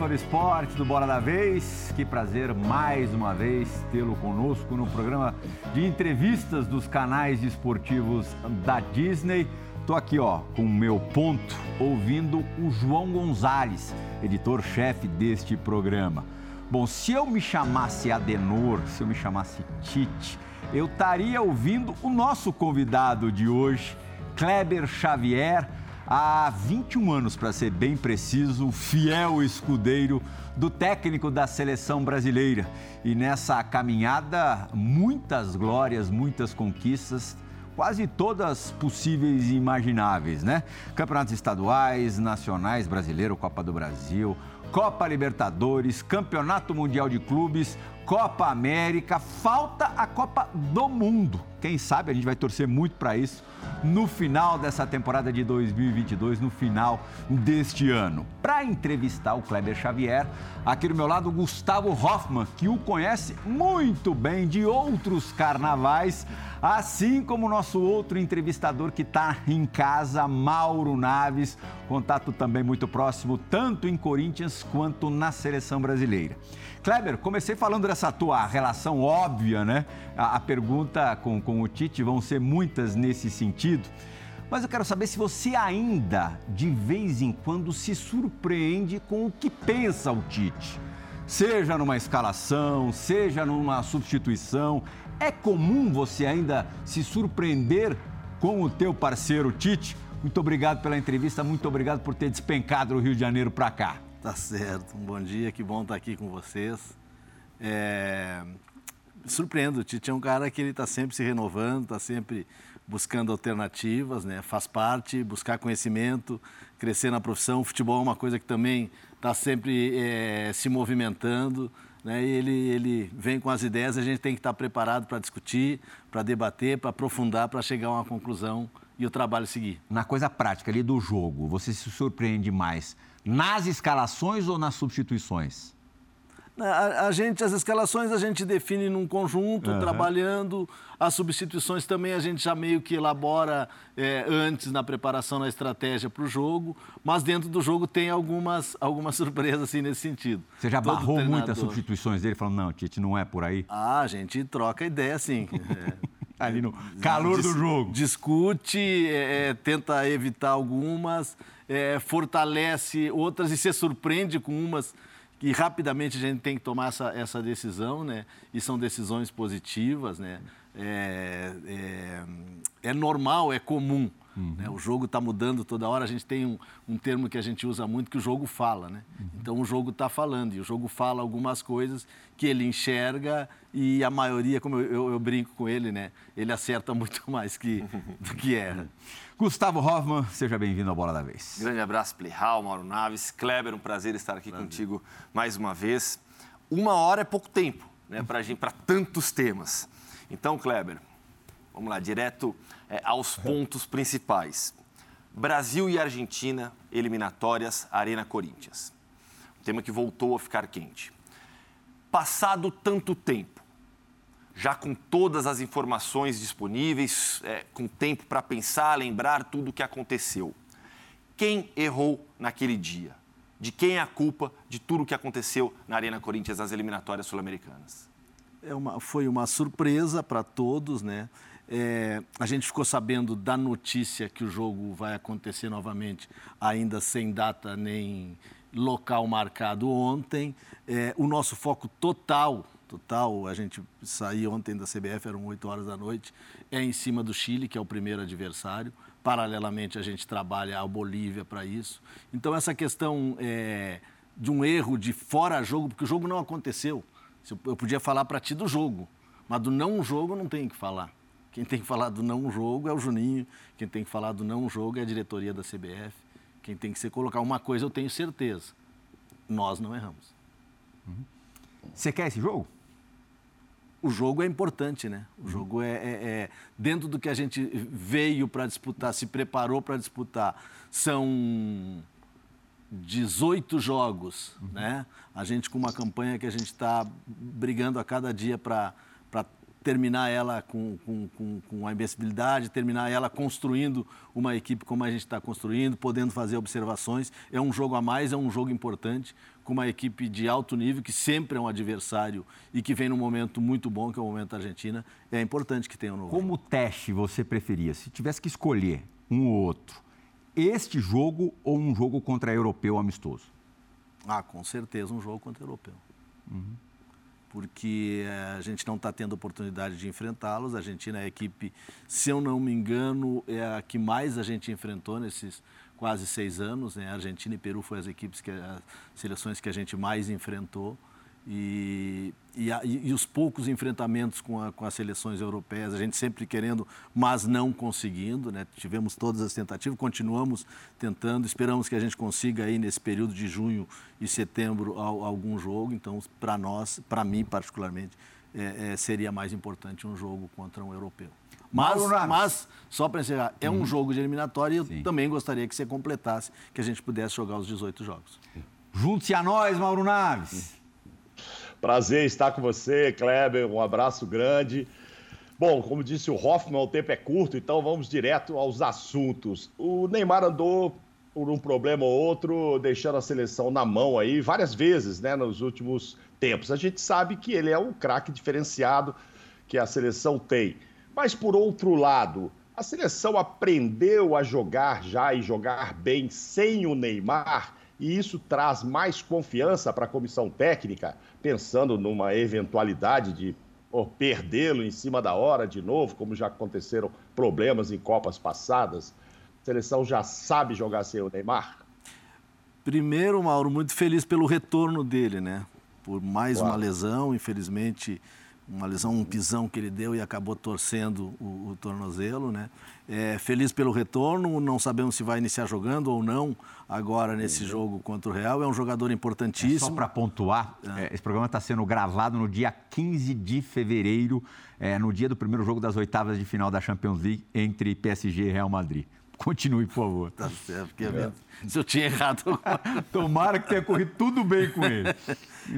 Do esporte do Bola da Vez. Que prazer mais uma vez tê-lo conosco no programa de entrevistas dos canais esportivos da Disney. Estou aqui, ó, com o meu ponto, ouvindo o João Gonzalez, editor-chefe deste programa. Bom, se eu me chamasse Adenor, se eu me chamasse Tite, eu estaria ouvindo o nosso convidado de hoje, Kleber Xavier há 21 anos, para ser bem preciso, fiel escudeiro do técnico da seleção brasileira. E nessa caminhada, muitas glórias, muitas conquistas, quase todas possíveis e imagináveis, né? Campeonatos estaduais, nacionais, brasileiro, Copa do Brasil, Copa Libertadores, Campeonato Mundial de Clubes, Copa América, falta a Copa do Mundo. Quem sabe a gente vai torcer muito para isso no final dessa temporada de 2022, no final deste ano. Para entrevistar o Kleber Xavier, aqui do meu lado, Gustavo Hoffman, que o conhece muito bem de outros carnavais, assim como o nosso outro entrevistador que está em casa, Mauro Naves, contato também muito próximo, tanto em Corinthians quanto na seleção brasileira. Kleber, comecei falando dessa tua relação óbvia, né? A, a pergunta com, com o Tite vão ser muitas nesse sentido. Mas eu quero saber se você ainda, de vez em quando, se surpreende com o que pensa o Tite. Seja numa escalação, seja numa substituição. É comum você ainda se surpreender com o teu parceiro Tite? Muito obrigado pela entrevista, muito obrigado por ter despencado do Rio de Janeiro para cá. Tá certo. Um bom dia, que bom estar aqui com vocês. É... Surpreendo, o Tite é um cara que ele está sempre se renovando, está sempre buscando alternativas, né? Faz parte, buscar conhecimento, crescer na profissão. O futebol é uma coisa que também está sempre é, se movimentando. Né? E ele, ele vem com as ideias, a gente tem que estar tá preparado para discutir, para debater, para aprofundar, para chegar a uma conclusão e o trabalho seguir. Na coisa prática ali do jogo, você se surpreende mais nas escalações ou nas substituições? A, a, gente, as escalações a gente define num conjunto, uhum. trabalhando. As substituições também a gente já meio que elabora é, antes na preparação, na estratégia para o jogo. Mas dentro do jogo tem algumas, algumas surpresas assim, nesse sentido. Você já Todo barrou muitas substituições dele, falando, não, Tite, não é por aí? Ah, a gente troca ideia, sim. É. Ali no calor Dis, do jogo. Discute, é, é, tenta evitar algumas é, fortalece outras e se surpreende com umas que rapidamente a gente tem que tomar essa, essa decisão, né? E são decisões positivas, né? É, é, é normal, é comum. Uhum. Né? O jogo está mudando toda hora. A gente tem um, um, termo que a gente usa muito que o jogo fala, né? Uhum. Então o jogo está falando e o jogo fala algumas coisas que ele enxerga e a maioria, como eu, eu, eu brinco com ele, né? Ele acerta muito mais que, do que erra. Gustavo Hoffman, seja bem-vindo ao Bola da Vez. Grande abraço, Plihal, Mauro Naves. Kleber, um prazer estar aqui prazer. contigo mais uma vez. Uma hora é pouco tempo né, para tantos temas. Então, Kleber, vamos lá, direto é, aos pontos principais. Brasil e Argentina, eliminatórias, Arena Corinthians. Um tema que voltou a ficar quente. Passado tanto tempo, já com todas as informações disponíveis, é, com tempo para pensar, lembrar tudo o que aconteceu. Quem errou naquele dia? De quem é a culpa de tudo o que aconteceu na Arena Corinthians nas eliminatórias sul-americanas? É uma, foi uma surpresa para todos, né? É, a gente ficou sabendo da notícia que o jogo vai acontecer novamente, ainda sem data nem local marcado ontem. É, o nosso foco total total. A gente saiu ontem da CBF, eram 8 horas da noite, é em cima do Chile, que é o primeiro adversário. Paralelamente, a gente trabalha a Bolívia para isso. Então, essa questão é, de um erro de fora-jogo, porque o jogo não aconteceu. Eu podia falar para ti do jogo, mas do não-jogo não tem que falar. Quem tem que falar do não-jogo é o Juninho, quem tem que falar do não-jogo é a diretoria da CBF. Quem tem que ser colocar uma coisa, eu tenho certeza: nós não erramos. Você quer esse jogo? O jogo é importante, né? O uhum. jogo é, é, é, dentro do que a gente veio para disputar, se preparou para disputar. São 18 jogos, uhum. né? A gente com uma campanha que a gente está brigando a cada dia para terminar ela com, com, com, com a invencibilidade, terminar ela construindo uma equipe como a gente está construindo, podendo fazer observações. É um jogo a mais, é um jogo importante, com uma equipe de alto nível, que sempre é um adversário e que vem num momento muito bom, que é o momento da Argentina. É importante que tenha um novo. Como teste você preferia? Se tivesse que escolher um ou outro, este jogo ou um jogo contra europeu amistoso? Ah, com certeza um jogo contra europeu. Uhum porque eh, a gente não está tendo oportunidade de enfrentá-los. A Argentina é a equipe, se eu não me engano, é a que mais a gente enfrentou nesses quase seis anos. Né? Argentina e Peru foram as equipes que as seleções que a gente mais enfrentou. E, e, e, os poucos enfrentamentos com, a, com, as seleções europeias, a gente sempre querendo, mas não conseguindo. Né? Tivemos todas as tentativas, continuamos tentando, esperamos que a gente consiga aí nesse período de junho e setembro algum jogo. Então, para nós, para mim particularmente, é, é, seria mais importante um jogo contra um europeu. Mas, mas só para encerrar, é um uhum. jogo de eliminatória e eu Sim. também gostaria que você completasse, que a gente pudesse jogar os 18 jogos. Junte-se a nós, Mauro Naves. Prazer estar com você, Kleber. Um abraço grande. Bom, como disse o Hoffman, o tempo é curto, então vamos direto aos assuntos. O Neymar andou por um problema ou outro, deixando a seleção na mão aí várias vezes, né, nos últimos tempos. A gente sabe que ele é um craque diferenciado que a seleção tem. Mas por outro lado, a seleção aprendeu a jogar já e jogar bem sem o Neymar e isso traz mais confiança para a comissão técnica, pensando numa eventualidade de oh, perdê-lo em cima da hora de novo, como já aconteceram problemas em Copas passadas. A seleção já sabe jogar sem o Neymar? Primeiro, Mauro, muito feliz pelo retorno dele, né? Por mais claro. uma lesão, infelizmente uma lesão, um pisão que ele deu e acabou torcendo o, o tornozelo, né? É, feliz pelo retorno, não sabemos se vai iniciar jogando ou não agora nesse jogo contra o Real. É um jogador importantíssimo. É só para pontuar, é. é. esse programa está sendo gravado no dia 15 de fevereiro, é, no dia do primeiro jogo das oitavas de final da Champions League entre PSG e Real Madrid. Continue, por favor. Tá certo, porque é. se eu tinha errado. Tomara que tenha corrido tudo bem com ele.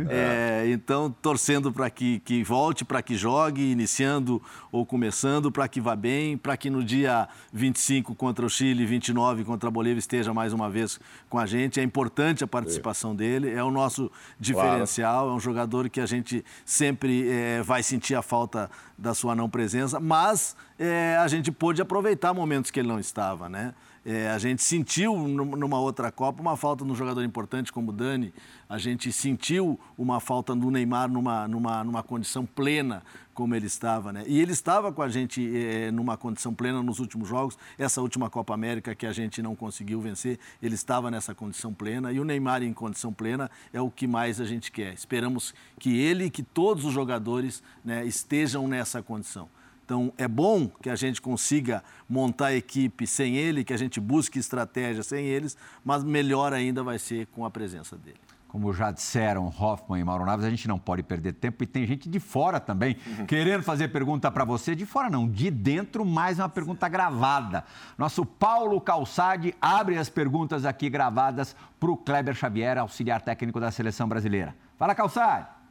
É, então, torcendo para que, que volte, para que jogue, iniciando ou começando, para que vá bem, para que no dia 25 contra o Chile, 29 contra a Bolívia esteja mais uma vez com a gente. É importante a participação é. dele, é o nosso diferencial, claro. é um jogador que a gente sempre é, vai sentir a falta da sua não presença, mas é, a gente pôde aproveitar momentos que ele não estava, né? É, a gente sentiu numa outra Copa uma falta num jogador importante como o Dani. A gente sentiu uma falta do Neymar numa, numa, numa condição plena como ele estava, né? E ele estava com a gente é, numa condição plena nos últimos jogos. Essa última Copa América que a gente não conseguiu vencer, ele estava nessa condição plena. E o Neymar em condição plena é o que mais a gente quer. Esperamos que ele e que todos os jogadores né, estejam nessa condição. Então, é bom que a gente consiga montar a equipe sem ele, que a gente busque estratégia sem eles, mas melhor ainda vai ser com a presença dele. Como já disseram Hoffman e Mauro Naves, a gente não pode perder tempo e tem gente de fora também uhum. querendo fazer pergunta para você. De fora não, de dentro, mais uma pergunta gravada. Nosso Paulo Calçade abre as perguntas aqui gravadas para o Kleber Xavier, auxiliar técnico da seleção brasileira. Fala, Calçade!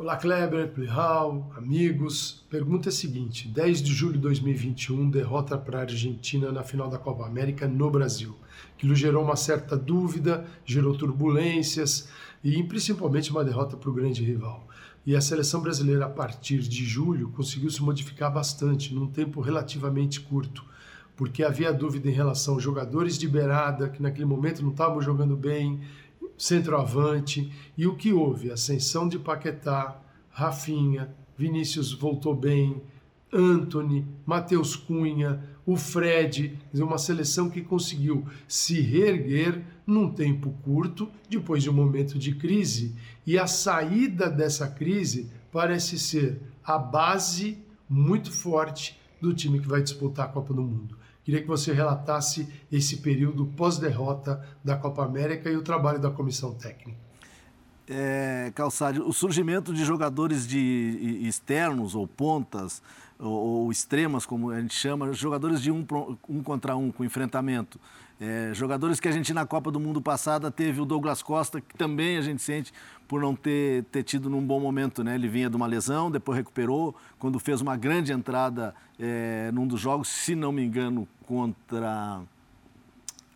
Olá, Kleber, Plihal, amigos. Pergunta é a seguinte: 10 de julho de 2021, derrota para a Argentina na final da Copa América no Brasil. Aquilo gerou uma certa dúvida, gerou turbulências e principalmente uma derrota para o grande rival. E a seleção brasileira, a partir de julho, conseguiu se modificar bastante, num tempo relativamente curto, porque havia dúvida em relação aos jogadores de beirada, que naquele momento não estavam jogando bem, centroavante. E o que houve? Ascensão de Paquetá, Rafinha, Vinícius voltou bem, Anthony, Matheus Cunha, o Fred, uma seleção que conseguiu se reerguer num tempo curto, depois de um momento de crise, e a saída dessa crise parece ser a base muito forte do time que vai disputar a Copa do Mundo. Queria que você relatasse esse período pós-derrota da Copa América e o trabalho da comissão técnica. É, o surgimento de jogadores de externos ou pontas ou, ou extremas, como a gente chama, jogadores de um, um contra um, com enfrentamento. É, jogadores que a gente na Copa do Mundo passada teve o Douglas Costa, que também a gente sente por não ter, ter tido num bom momento. Né? Ele vinha de uma lesão, depois recuperou, quando fez uma grande entrada é, num dos jogos, se não me engano, contra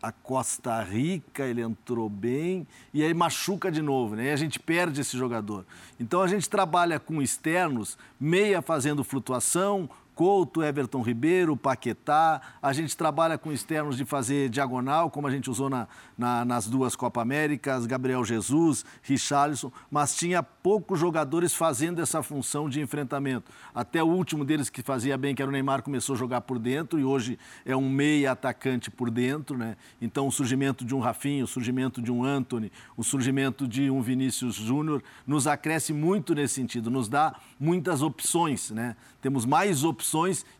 a Costa Rica, ele entrou bem e aí machuca de novo, né? E a gente perde esse jogador. Então a gente trabalha com externos, meia fazendo flutuação, Couto, Everton Ribeiro, Paquetá. A gente trabalha com externos de fazer diagonal, como a gente usou na, na, nas duas Copa Américas, Gabriel Jesus, Richarlison, mas tinha poucos jogadores fazendo essa função de enfrentamento. Até o último deles que fazia bem, que era o Neymar, começou a jogar por dentro e hoje é um meia atacante por dentro, né? Então o surgimento de um Rafinha, o surgimento de um Anthony, o surgimento de um Vinícius Júnior nos acresce muito nesse sentido, nos dá muitas opções, né? Temos mais opções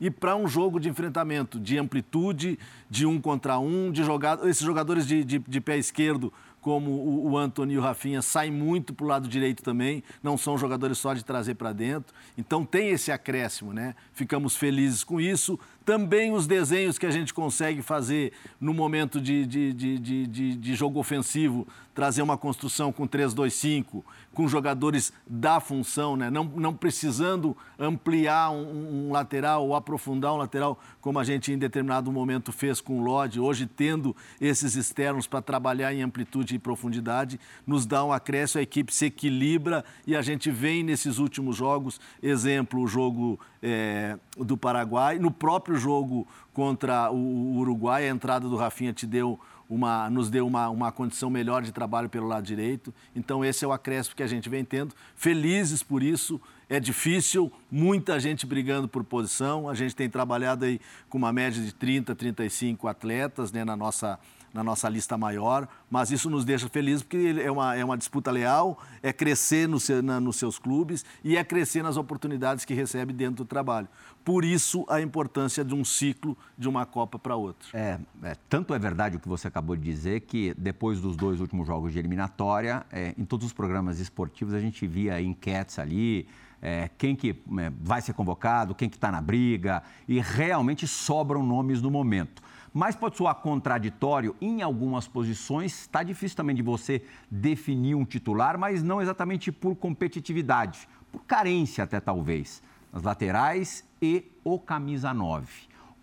e para um jogo de enfrentamento, de amplitude, de um contra um, de jogar esses jogadores de, de, de pé esquerdo como o, o Antony e o Rafinha saem muito para o lado direito também, não são jogadores só de trazer para dentro. Então tem esse acréscimo, né? Ficamos felizes com isso. Também os desenhos que a gente consegue fazer no momento de, de, de, de, de jogo ofensivo, trazer uma construção com 3-2-5, com jogadores da função, né? não, não precisando ampliar um, um, lateral ou aprofundar um lateral, como a gente em determinado momento fez com o Lodge, hoje tendo esses externos para trabalhar em amplitude e profundidade, nos dá um acréscimo, a equipe se equilibra e a gente vem nesses últimos jogos, exemplo, o jogo é, do Paraguai, no próprio jogo contra o Uruguai, a entrada do Rafinha te deu uma, nos deu uma, uma condição melhor de trabalho pelo lado direito. Então, esse é o acréscimo que a gente vem tendo. Felizes por isso. É difícil, muita gente brigando por posição. A gente tem trabalhado aí com uma média de 30, 35 atletas né, na nossa na nossa lista maior, mas isso nos deixa felizes porque é uma, é uma disputa leal, é crescer no seu, na, nos seus clubes e é crescer nas oportunidades que recebe dentro do trabalho. Por isso, a importância de um ciclo de uma Copa para outra. É, é, tanto é verdade o que você acabou de dizer que depois dos dois últimos jogos de eliminatória, é, em todos os programas esportivos a gente via enquetes ali, é, quem que é, vai ser convocado, quem que está na briga, e realmente sobram nomes no momento mas pode soar contraditório em algumas posições. Está difícil também de você definir um titular, mas não exatamente por competitividade, por carência até talvez, nas laterais e o camisa 9.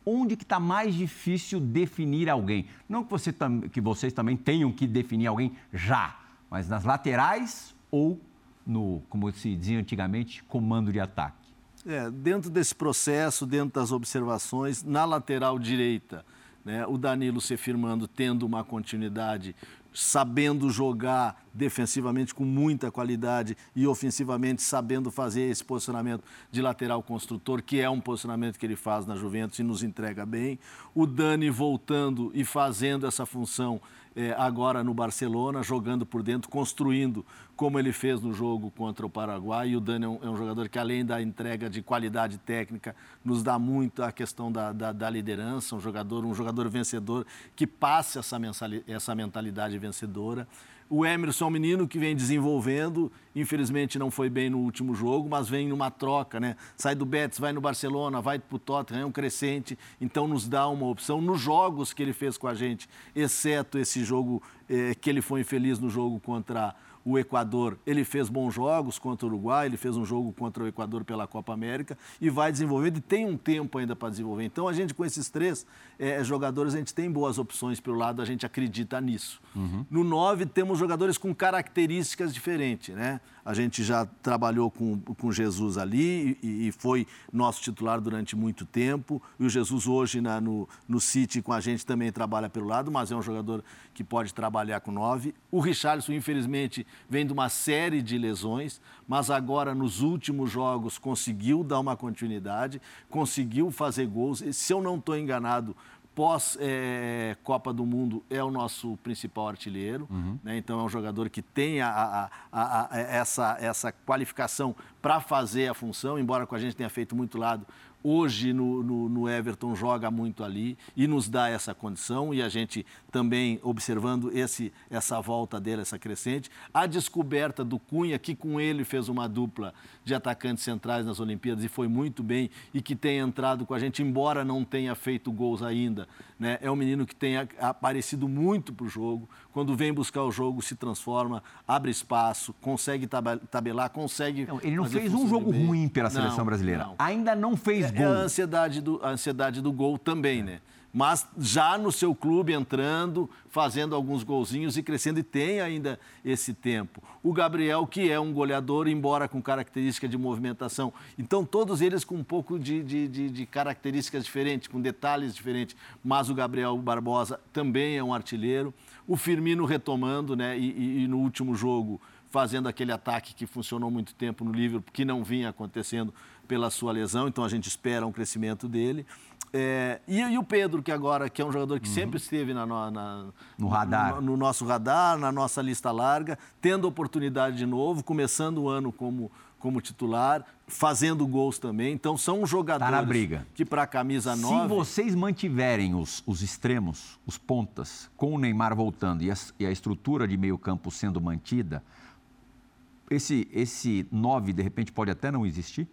Onde que está mais difícil definir alguém? Não que, você, que vocês também tenham que definir alguém já, mas nas laterais ou no, como se dizia antigamente, comando de ataque. É, dentro desse processo, dentro das observações, na lateral direita, né? O Danilo se firmando, tendo uma continuidade, sabendo jogar defensivamente com muita qualidade e ofensivamente sabendo fazer esse posicionamento de lateral construtor, que é um posicionamento que ele faz na Juventus e nos entrega bem. O Dani voltando e fazendo essa função é, agora no Barcelona, jogando por dentro, construindo como ele fez no jogo contra o Paraguai. E o Dani é um, é um jogador que, além da entrega de qualidade técnica, nos dá muito a questão da, da, da liderança, um jogador, um jogador vencedor que passe essa, essa mentalidade vencedora. O Emerson é um menino que vem desenvolvendo, infelizmente não foi bem no último jogo, mas vem numa troca, né? Sai do Betis, vai no Barcelona, vai para o Tottenham, é um crescente, então nos dá uma opção. Nos jogos que ele fez com a gente, exceto esse jogo eh, que ele foi infeliz no jogo contra o Equador, ele fez bons jogos contra o Uruguai, ele fez um jogo contra o Equador pela Copa América e vai desenvolvendo e tem um tempo ainda para desenvolver. Então, a gente, com esses três é, jogadores, a gente tem boas opções pelo lado, a gente acredita nisso. Uhum. No 9, temos jogadores com características diferentes, né? A gente já trabalhou com, com Jesus ali e, e foi nosso titular durante muito tempo. E o Jesus hoje na, no, no City com a gente também trabalha pelo lado, mas é um jogador que pode trabalhar com nove. O Richarlison, infelizmente, vem de uma série de lesões, mas agora nos últimos jogos conseguiu dar uma continuidade, conseguiu fazer gols. E, se eu não estou enganado, pós-Copa é, do Mundo, é o nosso principal artilheiro. Uhum. Né? Então, é um jogador que tem a, a, a, essa, essa qualificação para fazer a função, embora com a gente tenha feito muito lado, hoje no, no, no, Everton joga muito ali e nos dá essa condição e a gente também observando esse, essa volta dele, essa crescente. A descoberta do Cunha, que com ele fez uma dupla de atacantes centrais nas Olimpíadas e foi muito bem e que tem entrado com a gente, embora não tenha feito gols ainda. Né? É um menino que tem aparecido muito para o jogo. Quando vem buscar o jogo, se transforma, abre espaço, consegue tabelar, consegue. Não, ele não fez um jogo ruim pela seleção não, brasileira. Não. Ainda não fez é, gol. É a ansiedade do, a ansiedade do gol também, né? mas já no seu clube entrando, fazendo alguns golzinhos e crescendo, e tem ainda esse tempo. O Gabriel, que é um goleador, embora com característica de movimentação. Então, todos eles com um pouco de, de, de, de características diferentes, com detalhes diferentes. Mas o Gabriel Barbosa também é um artilheiro. O Firmino retomando, né? e, e, e no último jogo fazendo aquele ataque que funcionou muito tempo no Liverpool, que não vinha acontecendo pela sua lesão, então a gente espera um crescimento dele. É, e, e, o Pedro, que agora que é um jogador que uhum. sempre esteve na, na, no radar, no, no, nosso radar, na nossa lista larga, tendo oportunidade de novo, começando o ano como, como titular, fazendo gols também. Então são jogadores tá na briga. que para a camisa 9... Se vocês mantiverem os, os extremos, os pontas, com o Neymar voltando e a, e a estrutura de meio campo sendo mantida, esse, esse 9 de repente pode até não existir?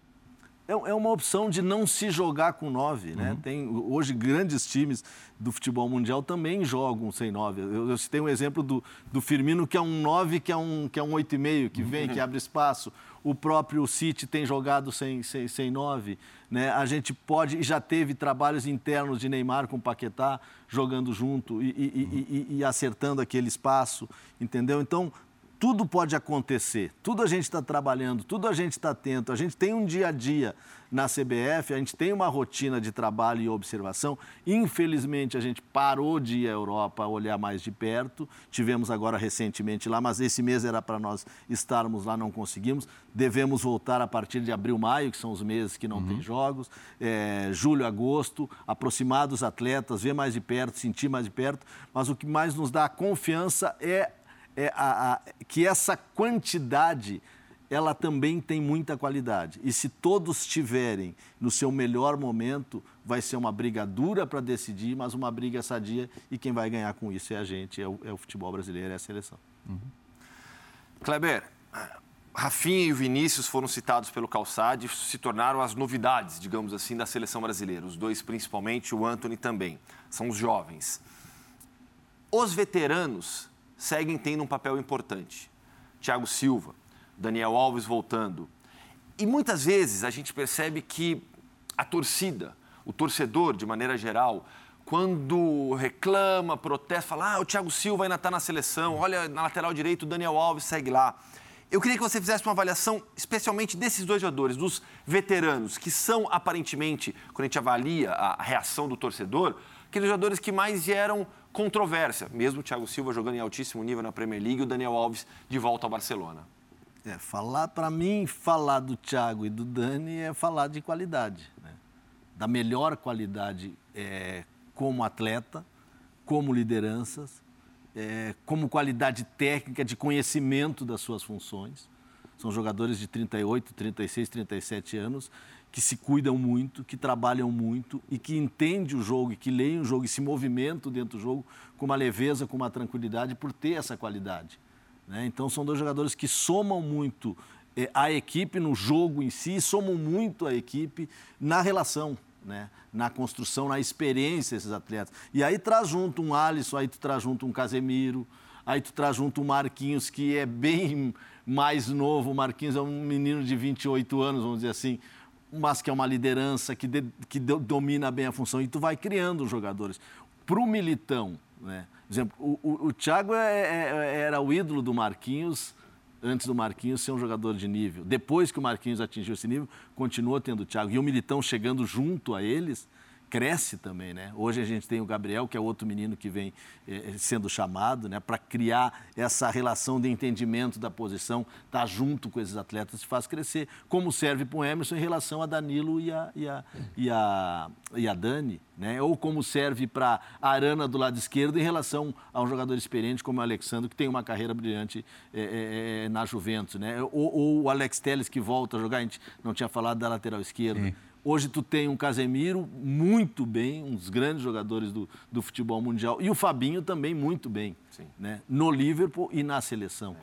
É, é uma opção de não se jogar com nove. Né? Uhum. Tem, hoje, grandes times do futebol mundial também jogam sem nove. Eu, eu citei um exemplo do, do Firmino, que é um nove, que é um, que é um oito e meio, que vem, uhum. que abre espaço. O próprio City tem jogado sem, sem, sem nove. Né? A gente pode, e já teve trabalhos internos de Neymar com Paquetá jogando junto e, e, e, e acertando aquele espaço, entendeu? Então, tudo pode acontecer, tudo a gente está trabalhando, tudo a gente está atento, a gente tem um dia a dia na CBF, a gente tem uma rotina de trabalho e observação. Infelizmente, a gente parou de ir à Europa olhar mais de perto, tivemos agora recentemente lá, mas esse mês era para nós estarmos lá, não conseguimos. Devemos voltar a partir de abril, maio, que são os meses que não uhum. tem jogos, é, julho, agosto, aproximar dos atletas, ver mais de perto, sentir mais de perto, mas o que mais nos dá confiança é é a, a, que essa quantidade ela também tem muita qualidade. E se todos estiverem no seu melhor momento, vai ser uma briga dura para decidir, mas uma briga sadia. E quem vai ganhar com isso é a gente, é o, é o futebol brasileiro, é a seleção. Uhum. Kleber, Rafinha e o Vinícius foram citados pelo Calçade e se tornaram as novidades, digamos assim, da seleção brasileira. Os dois, principalmente, o Anthony também. São os jovens. Os veteranos seguem tendo um papel importante. Thiago Silva, Daniel Alves voltando. E muitas vezes a gente percebe que a torcida, o torcedor de maneira geral, quando reclama, protesta, fala: ah, o Thiago Silva ainda está na seleção, olha na lateral direito, o Daniel Alves segue lá. Eu queria que você fizesse uma avaliação, especialmente desses dois jogadores, dos veteranos, que são aparentemente, quando a gente avalia a reação do torcedor, aqueles jogadores que mais vieram controvérsia, mesmo o Thiago Silva jogando em altíssimo nível na Premier League e o Daniel Alves de volta ao Barcelona. É, falar para mim, falar do Thiago e do Dani é falar de qualidade, né? da melhor qualidade é, como atleta, como lideranças, é, como qualidade técnica de conhecimento das suas funções. São jogadores de 38, 36, 37 anos que se cuidam muito, que trabalham muito e que entendem o jogo e que leem o jogo e se movimentam dentro do jogo com uma leveza, com uma tranquilidade por ter essa qualidade. Né? Então são dois jogadores que somam muito eh, a equipe no jogo em si, somam muito a equipe na relação. Né? na construção, na experiência desses atletas. E aí traz junto um Alisson, aí tu traz junto um Casemiro, aí tu traz junto um Marquinhos, que é bem mais novo. O Marquinhos é um menino de 28 anos, vamos dizer assim, mas que é uma liderança, que, de, que domina bem a função, e tu vai criando os jogadores. Para o Militão, né? Por exemplo, o, o, o Thiago é, é, era o ídolo do Marquinhos, antes do Marquinhos ser um jogador de nível. Depois que o Marquinhos atingiu esse nível, continuou tendo o Thiago. E o Militão chegando junto a eles, cresce também, né? Hoje a gente tem o Gabriel, que é outro menino que vem eh, sendo chamado, né? Para criar essa relação de entendimento da posição, tá junto com esses atletas, faz crescer. Como serve para o Emerson em relação a Danilo e a, e a, e a, e a Dani, né? Ou como serve para a Arana do lado esquerdo em relação a um jogador experiente como o Alexandre, que tem uma carreira brilhante eh, eh, na Juventus, né? Ou, ou, o Alex Telles, que volta a jogar, a gente não tinha falado da lateral esquerda. Sim Hoje tu tem um Casemiro muito bem, um dos grandes jogadores do, do futebol mundial, e o Fabinho também muito bem, né? no Liverpool e na seleção.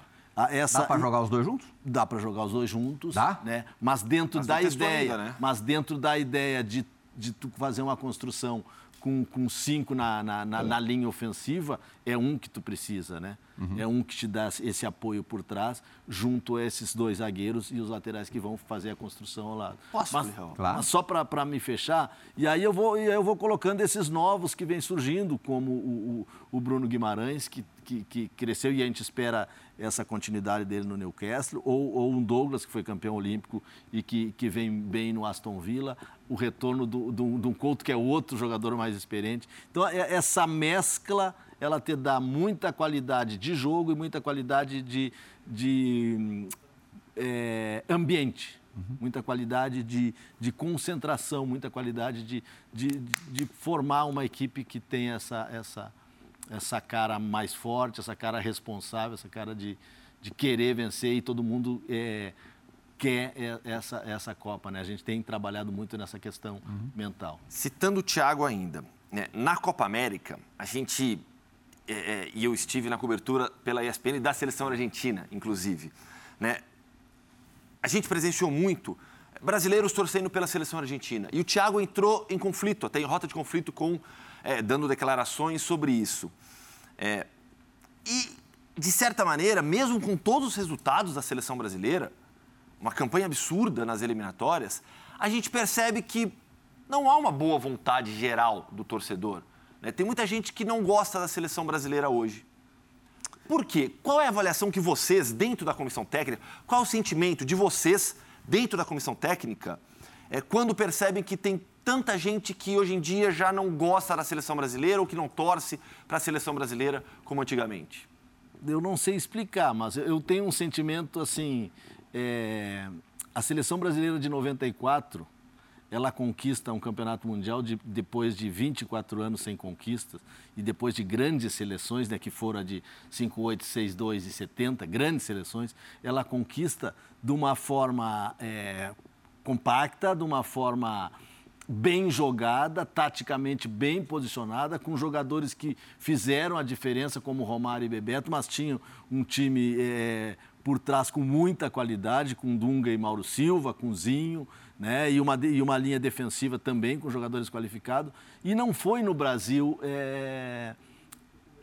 Essa, Dá para jogar os dois juntos? Dá para jogar os dois juntos. Dá? Né? Mas dentro mas da ideia, ainda, né? mas dentro da ideia de, de tu fazer uma construção com, com cinco na, na, na, na, linha ofensiva, é um que tu precisa, né? Uhum. É um que te dá esse apoio por trás, junto a esses dois zagueiros e os laterais que vão fazer a construção ao lado. Posso, mas, claro. mas só para me fechar, e aí eu vou, eu vou colocando esses novos que vêm surgindo, como o, o, o Bruno Guimarães, que, que, que cresceu e a gente espera essa continuidade dele no Newcastle, ou, ou um Douglas, que foi campeão olímpico e que, que vem bem no Aston Villa, o retorno do, do, do um Couto, que é outro jogador mais experiente. Então, é, essa mescla, ela te dá muita qualidade de jogo e muita qualidade de, de é, ambiente. Uhum. Muita qualidade de, de concentração, muita qualidade de, de, de formar uma equipe que tem essa, essa, essa cara mais forte, essa cara responsável, essa cara de, de querer vencer e todo mundo é, quer essa, essa Copa. Né? A gente tem trabalhado muito nessa questão uhum. mental. Citando o Thiago ainda, né? na Copa América, a gente, é, é, e eu estive na cobertura pela ESPN da seleção argentina, inclusive, né? a gente presenciou muito brasileiros torcendo pela seleção argentina. E o Thiago entrou em conflito, até em rota de conflito com é, dando declarações sobre isso. É, e, de certa maneira, mesmo com todos os resultados da seleção brasileira, uma campanha absurda nas eliminatórias, a gente percebe que não há uma boa vontade geral do torcedor. Né? Tem muita gente que não gosta da seleção brasileira hoje. Por quê? Qual é a avaliação que vocês, dentro da comissão técnica, qual é o sentimento de vocês, dentro da comissão técnica, é, quando percebem que tem tanta gente que hoje em dia já não gosta da seleção brasileira ou que não torce para a seleção brasileira como antigamente? Eu não sei explicar, mas eu tenho um sentimento assim. É... A seleção brasileira de 94 ela conquista um campeonato mundial de, depois de 24 anos sem conquistas e depois de grandes seleções, né, que foram a de 58, 62 e 70, grandes seleções, ela conquista de uma forma é, compacta, de uma forma bem jogada, taticamente bem posicionada, com jogadores que fizeram a diferença, como Romário e Bebeto, mas tinham um time é, por trás com muita qualidade, com Dunga e Mauro Silva, com Zinho, né? e, uma, e uma linha defensiva também com jogadores qualificados. E não foi no Brasil é,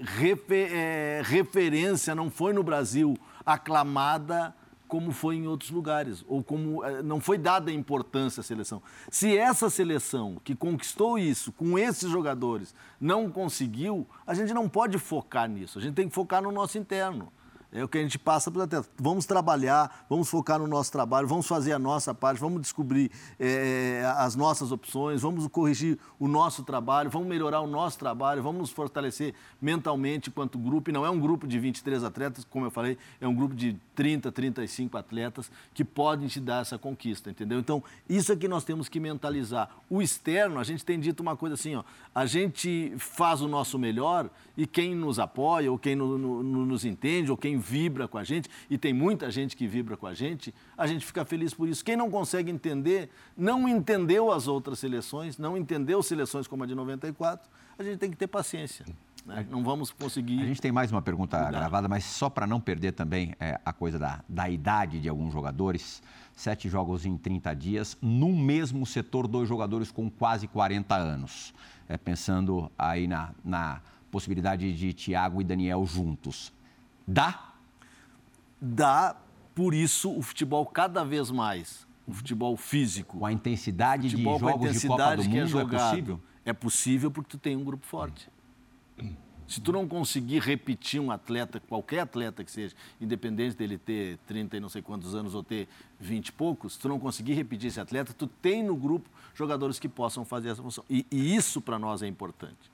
refer, é, referência, não foi no Brasil aclamada como foi em outros lugares, ou como eh, não foi dada importância à seleção. Se essa seleção que conquistou isso com esses jogadores não conseguiu, a gente não pode focar nisso, a gente tem que focar no nosso interno. É o que a gente passa para atletas. Vamos trabalhar, vamos focar no nosso trabalho, vamos fazer a nossa parte, vamos descobrir é, as nossas opções, vamos corrigir o nosso trabalho, vamos melhorar o nosso trabalho, vamos nos fortalecer mentalmente quanto grupo. E não é um grupo de 23 atletas, como eu falei, é um grupo de 30, 35 atletas que podem te dar essa conquista, entendeu? Então, isso é que nós temos que mentalizar. O externo, a gente tem dito uma coisa assim, ó, a gente faz o nosso melhor e quem nos apoia, ou quem no, no, nos entende, ou quem vibra com a gente, e tem muita gente que vibra com a gente, a gente fica feliz por isso. Quem não consegue entender, não entendeu as outras seleções, não entendeu seleções como a de 94, a gente tem que ter paciência. Né? Não vamos conseguir. A gente tem mais uma pergunta mudar. gravada, mas só para não perder também é, a coisa da, da idade de alguns jogadores. Sete jogos em 30 dias, no mesmo setor, dois jogadores com quase 40 anos. É, pensando aí na, na possibilidade de Thiago e Daniel juntos. Dá dá, por isso, o futebol cada vez mais, o futebol físico. Com a intensidade de jogos intensidade de Copa do Mundo, é, jogado, é possível? É possível porque tu tem um grupo forte. Se tu não conseguir repetir um atleta, qualquer atleta que seja, independente dele ter 30 e não sei quantos anos ou ter 20 e poucos, se tu não conseguir repetir esse atleta, tu tem no grupo jogadores que possam fazer essa função. E, e isso para nós é importante.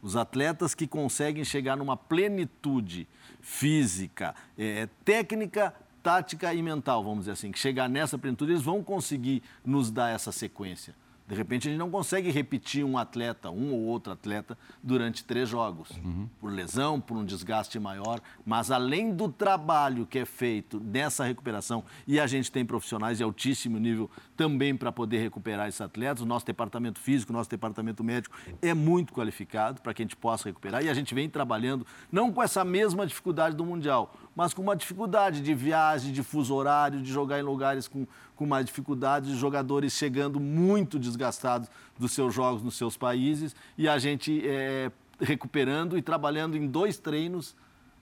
Os atletas que conseguem chegar numa plenitude física, é, técnica, tática e mental, vamos dizer assim, que chegar nessa plenitude, eles vão conseguir nos dar essa sequência. De repente, a gente não consegue repetir um atleta, um ou outro atleta, durante três jogos, Uhum. por lesão, por um desgaste maior. Mas, além do trabalho que é feito nessa recuperação, e a gente tem profissionais de altíssimo nível também para poder recuperar esses atletas, o nosso departamento físico, o nosso departamento médico é muito qualificado para que a gente possa recuperar. E a gente vem trabalhando, não com essa mesma dificuldade do Mundial, mas com uma dificuldade de viagem, de fuso horário, de jogar em lugares com, com mais dificuldade, de jogadores chegando muito desgastados dos seus jogos nos seus países e a gente é, recuperando e trabalhando em dois treinos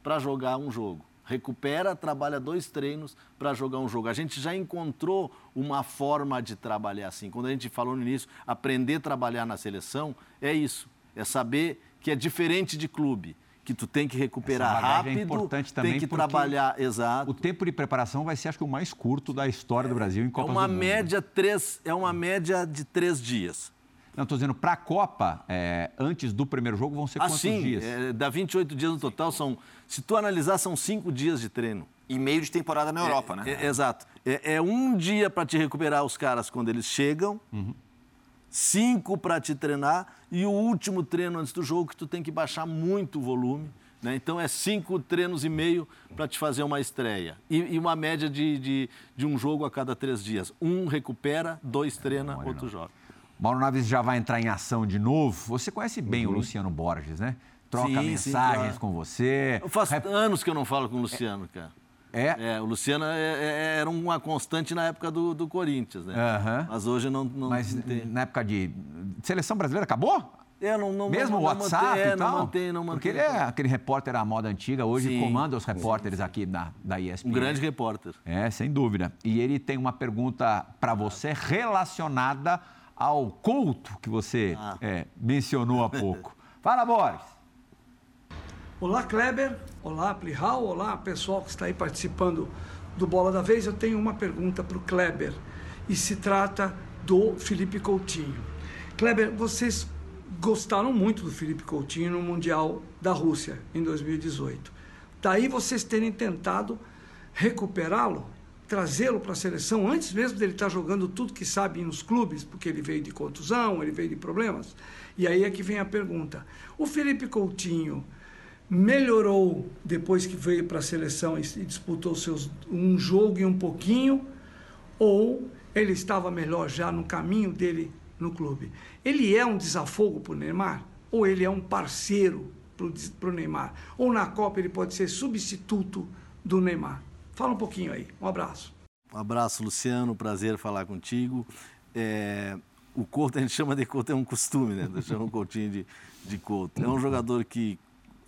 para jogar um jogo. Recupera, trabalha dois treinos para jogar um jogo. A gente já encontrou uma forma de trabalhar assim. Quando a gente falou no início, aprender a trabalhar na seleção é isso. É saber que é diferente de clube que tu tem que recuperar é rápido, importante também tem que trabalhar, exato. O tempo de preparação vai ser, acho que, o mais curto da história do Brasil em É Copas uma do Mundo. média três, é uma média de três dias. Não, estou dizendo, para a Copa, é, antes do primeiro jogo, vão ser quantos Assim, dias? é, dá 28 dias no total, são, se tu analisar, são cinco dias de treino. E meio de temporada na Europa, né? É, exato. É, é um dia para te recuperar os caras quando eles chegam, cinco para te treinar e o último treino antes do jogo que tu tem que baixar muito o volume. Né? Então é cinco treinos e meio para te fazer uma estreia. E, e uma média de, de, de um jogo a cada três dias. Um recupera, dois treina, outro não. joga. Mauro Naves já vai entrar em ação de novo. Você conhece bem o Luciano Borges, né? Troca Uhum. Sim, sim, mensagens claro. com você. Eu faço Rep- anos que eu não falo com o Luciano, cara. É? É, o Luciano é- é- era uma constante na época do, do Corinthians, né? Aham. Mas hoje não, não, Mas tem. na época de seleção brasileira, acabou? É, não, não, Mesmo o não WhatsApp mantém, é, e tal? Não mantém, não mantém. Porque ele é aquele repórter à moda antiga, hoje Sim. comanda os repórteres aqui da, da ESPN. Um grande repórter. É, sem dúvida. E ele tem uma pergunta para você relacionada ao Couto que você Ah. é, mencionou há pouco. Fala, Boris. Olá, Kleber. Olá, Plihal. Olá, pessoal que está aí participando do Bola da Vez. Eu tenho uma pergunta para o Kleber e se trata do Felipe Coutinho. Kleber, vocês gostaram muito do Felipe Coutinho no Mundial da Rússia em 2018. Daí vocês terem tentado recuperá-lo, trazê-lo para a seleção antes mesmo dele estar jogando tudo que sabe nos clubes, porque ele veio de contusão, ele veio de problemas. E aí é que vem a pergunta: o Felipe Coutinho melhorou depois que veio para a seleção e disputou seus um jogo e um pouquinho, ou ele estava melhor já no caminho dele no clube? Ele é um desafogo para o Neymar? Ou ele é um parceiro para o Neymar? Ou na Copa ele pode ser substituto do Neymar? Fala um pouquinho aí. Um abraço. Um abraço, Luciano. Prazer falar contigo. É, o Couto, a gente chama de Couto, é um costume, né? Eu chamo o Coutinho de, de Couto. É um jogador que,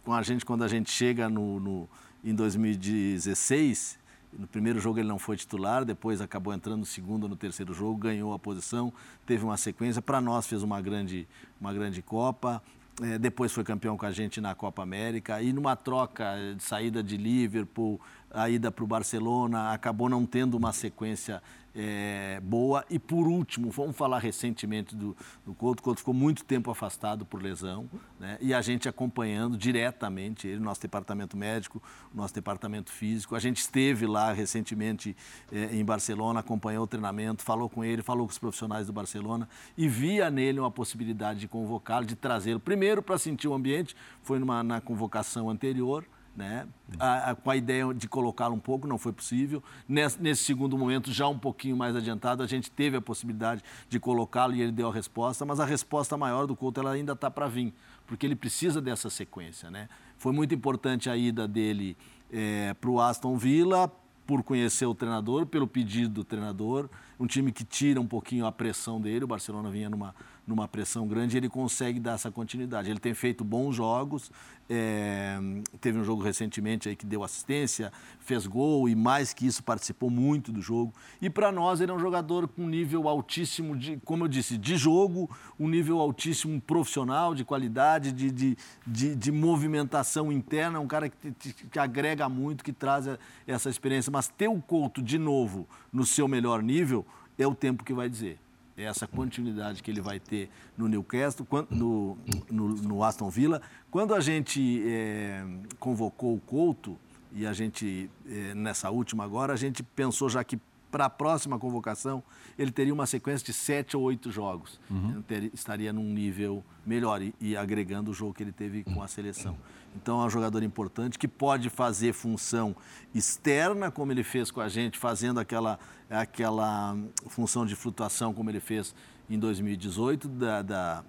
com a gente, quando a gente chega no, no, em 2016, no primeiro jogo ele não foi titular, depois acabou entrando no segundo no terceiro jogo, ganhou a posição, teve uma sequência. Para nós, fez uma grande, uma grande Copa. É, depois foi campeão com a gente na Copa América e numa troca de saída de Liverpool, a ida para o Barcelona, acabou não tendo uma sequência é, boa. E por último, vamos falar recentemente do, do Couto. O Couto ficou muito tempo afastado por lesão né? e a gente acompanhando diretamente ele, nosso departamento médico, nosso departamento físico. A gente esteve lá recentemente é, em Barcelona, acompanhou o treinamento, falou com ele, falou com os profissionais do Barcelona e via nele uma possibilidade de convocá-lo, de trazê-lo. Primeiro para sentir o ambiente, foi numa, na convocação anterior né? A, a, com a ideia de colocá-lo um pouco, não foi possível. Nesse, nesse, segundo momento, já um pouquinho mais adiantado, a gente teve a possibilidade de colocá-lo e ele deu a resposta, mas a resposta maior do Couto ela ainda está para vir, porque ele precisa dessa sequência. Né? Foi muito importante a ida dele é, para o Aston Villa, por conhecer o treinador, pelo pedido do treinador, um time que tira um pouquinho a pressão dele, o Barcelona vinha numa, numa pressão grande, ele consegue dar essa continuidade. Ele tem feito bons jogos, é, teve um jogo recentemente aí que deu assistência, fez gol e mais que isso participou muito do jogo. E para nós ele é um jogador com nível altíssimo de, como eu disse, de jogo, um nível altíssimo profissional, de qualidade, de, de, de, de movimentação interna, um cara que, que, agrega muito, que traz essa experiência. Mas ter o Couto de novo no seu melhor nível é o tempo que vai dizer essa continuidade que ele vai ter no Newcastle, no, no, no Aston Villa. Quando a gente é, convocou o Couto, e a gente, é, nessa última agora, a gente pensou já que para a próxima convocação, ele teria uma sequência de sete ou oito jogos. Uhum. Ter, estaria num nível melhor e, e, agregando o jogo que ele teve com a seleção. Então é um jogador importante que pode fazer função externa, como ele fez com a gente, fazendo aquela, aquela função de flutuação, como ele fez em 2018, da, da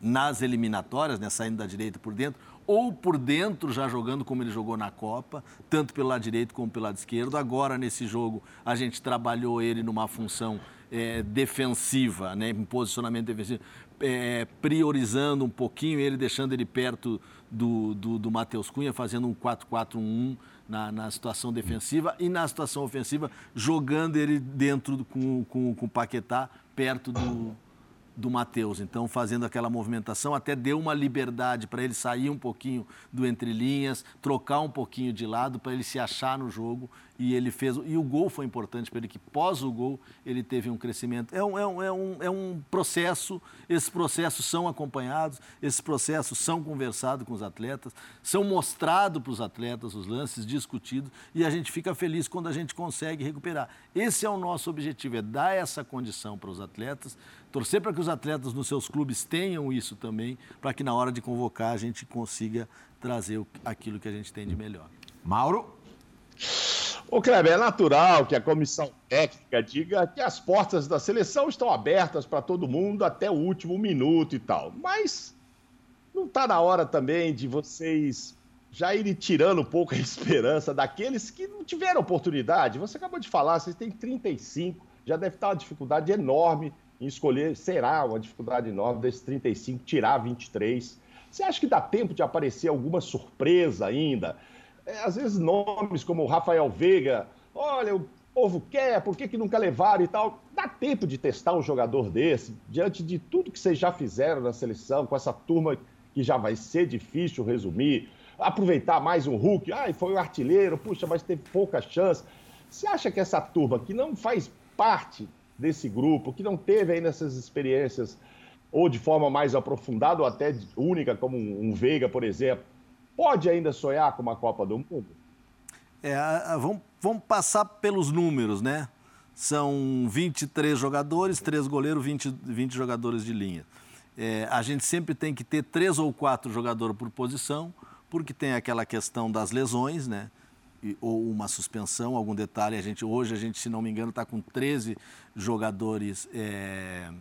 nas eliminatórias, né, saindo da direita por dentro, ou por dentro, já jogando como ele jogou na Copa, tanto pelo lado direito como pelo lado esquerdo. Agora, nesse jogo, a gente trabalhou ele numa função é, defensiva, né, em posicionamento defensivo, é, priorizando um pouquinho ele, deixando ele perto do, do, do Matheus Cunha, fazendo um 4-4-1 na, na, situação defensiva e na situação ofensiva, jogando ele dentro do, com, com, com o Paquetá, perto do do Matheus. Então, fazendo aquela movimentação, até deu uma liberdade para ele sair um pouquinho do entre linhas, trocar um pouquinho de lado para ele se achar no jogo e ele fez. E o gol foi importante para ele, que pós o gol ele teve um crescimento. É um, é um, é um, é um processo, esses processos são acompanhados, esses processos são conversados com os atletas, são mostrados para os atletas os lances, discutidos, e a gente fica feliz quando a gente consegue recuperar. Esse é o nosso objetivo, é dar essa condição para os atletas, torcer para que os atletas nos seus clubes tenham isso também, para que na hora de convocar a gente consiga trazer aquilo que a gente tem de melhor. Mauro? Ô, Kleber, é natural que a comissão técnica diga que as portas da seleção estão abertas para todo mundo até o último minuto e tal. Mas não está na hora também de vocês já irem tirando um pouco a esperança daqueles que não tiveram oportunidade? Você acabou de falar, vocês têm 35, já deve estar uma dificuldade enorme em escolher, será uma dificuldade enorme desses 35, tirar 23. Você acha que dá tempo de aparecer alguma surpresa ainda? É, às vezes nomes como Rafael Veiga, olha, o povo quer, por que, que nunca levaram e tal. Dá tempo de testar um jogador desse, diante de tudo que vocês já fizeram na seleção, com essa turma que já vai ser difícil resumir. Aproveitar mais um Hulk, ai, foi o um artilheiro, puxa, mas teve pouca chance. Você acha que essa turma que não faz parte desse grupo, que não teve aí nessas experiências, ou de forma mais aprofundada, ou até única, como um Veiga, por exemplo, pode ainda sonhar com uma Copa do Mundo? É, vamos, vamos passar pelos números, né? São 23 jogadores, 3 goleiros, 20, 20 jogadores de linha. É, a gente sempre tem que ter três ou quatro jogadores por posição, porque tem aquela questão das lesões, né? E, ou uma suspensão, algum detalhe. A gente, hoje, a gente, se não me engano, está com 13 jogadores é,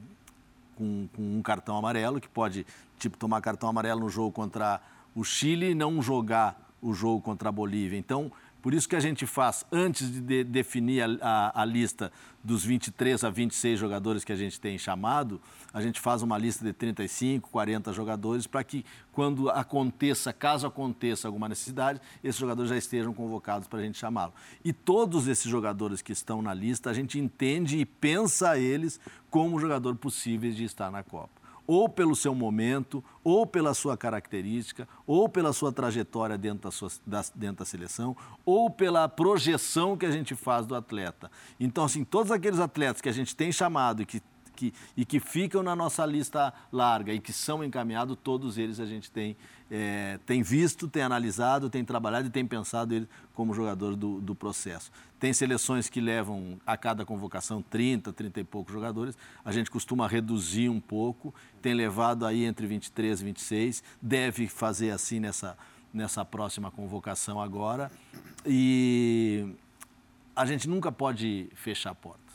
com, com, um cartão amarelo, que pode tipo, tomar cartão amarelo no jogo contra o Chile não jogar o jogo contra a Bolívia. Então, por isso que a gente faz, antes de, de definir a, a, a, lista dos 23 a 26 jogadores que a gente tem chamado, a gente faz uma lista de 35, 40 jogadores para que, quando aconteça, caso aconteça alguma necessidade, esses jogadores já estejam convocados para a gente chamá-lo. E todos esses jogadores que estão na lista, a gente entende e pensa eles como jogador possíveis de estar na Copa ou pelo seu momento, ou pela sua característica, ou pela sua trajetória dentro da, sua, da, dentro da seleção, ou pela projeção que a gente faz do atleta. Então, assim, todos aqueles atletas que a gente tem chamado e que que, e que ficam na nossa lista larga e que são encaminhados, todos eles a gente tem, é, tem visto, tem analisado, tem trabalhado e tem pensado ele como jogador do, do processo. Tem seleções que levam a cada convocação 30, 30 e poucos jogadores. A gente costuma reduzir um pouco, tem levado aí entre 23 e 26, deve fazer assim nessa, nessa próxima convocação agora. E a gente nunca pode fechar a porta.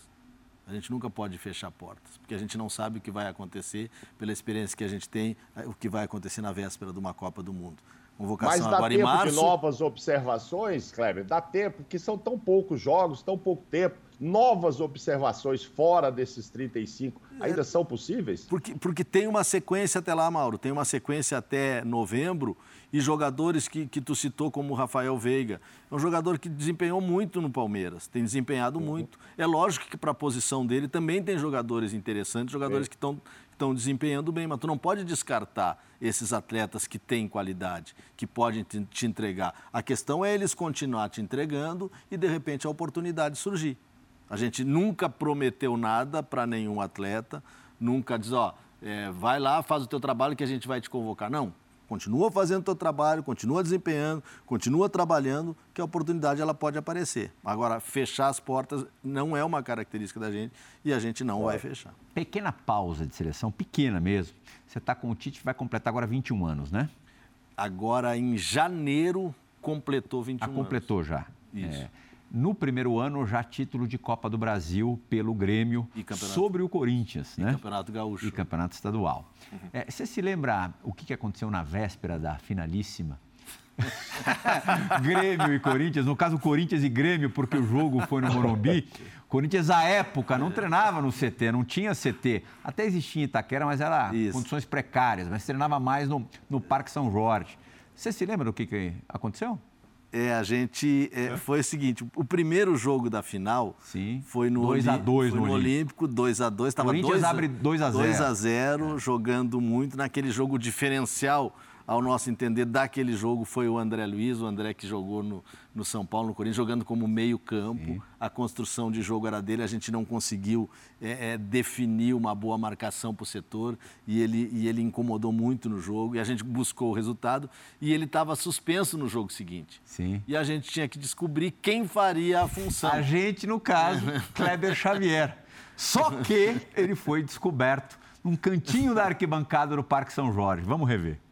A gente nunca pode fechar portas, porque a gente não sabe o que vai acontecer, pela experiência que a gente tem, o que vai acontecer na véspera de uma Copa do Mundo. Convocação Mas dá agora tempo de novas observações, Kleber? Dá tempo, porque são tão poucos jogos, tão pouco tempo. Novas observações fora desses 35 ainda é, são possíveis? Porque, porque tem uma sequência até lá, Mauro. Tem uma sequência até novembro e jogadores que, que tu citou, como o Rafael Veiga. É um jogador que desempenhou muito no Palmeiras, tem desempenhado uhum. muito. É lógico que para a posição dele também tem jogadores interessantes, jogadores é. que estão estão desempenhando bem, mas tu não pode descartar esses atletas que têm qualidade, que podem te, entregar. A questão é eles continuar te entregando e, de repente, a oportunidade surgir. A gente nunca prometeu nada para nenhum atleta, nunca diz, ó, é, vai lá, faz o teu trabalho que a gente vai te convocar. Não, continua fazendo o teu trabalho, continua desempenhando, continua trabalhando, que a oportunidade ela pode aparecer. Agora, fechar as portas não é uma característica da gente e a gente não vai fechar. Pequena pausa de seleção, pequena mesmo. Você está com o Tite, vai completar agora 21 anos, né? Agora, em janeiro, completou 21 ah, completou anos. já. Isso. É. No primeiro ano, já título de Copa do Brasil pelo Grêmio sobre o Corinthians, e né? Campeonato Gaúcho. E Campeonato Estadual. Uhum. É, você se lembra o que aconteceu na véspera da finalíssima? Grêmio e Corinthians, no caso Corinthians e Grêmio, porque o jogo foi no Morumbi. Corinthians, à época, não treinava no CT, não tinha CT. Até existia em Itaquera, mas era Isso. condições precárias, mas treinava mais no, no Parque São Jorge. Você se lembra do que, que aconteceu? É, a gente. É, foi o seguinte: o primeiro jogo da final Sim. foi no, 2 a 2 no, no Olímpico, 2 a 2 Estava Corinthians dois, abre 2 a 0 2 a 0 é. jogando muito naquele jogo diferencial ao nosso entender, daquele jogo foi o André Luiz, o André que jogou no, no São Paulo, no Corinthians, jogando como meio-campo. A construção de jogo era dele, a gente não conseguiu é, é, definir uma boa marcação para o setor e ele, e ele incomodou muito no jogo. E a gente buscou o resultado e ele estava suspenso no jogo seguinte. Sim. E a gente tinha que descobrir quem faria a função. A gente, no caso, Kleber Xavier. Só que ele foi descoberto num cantinho da arquibancada do Parque São Jorge. Vamos rever.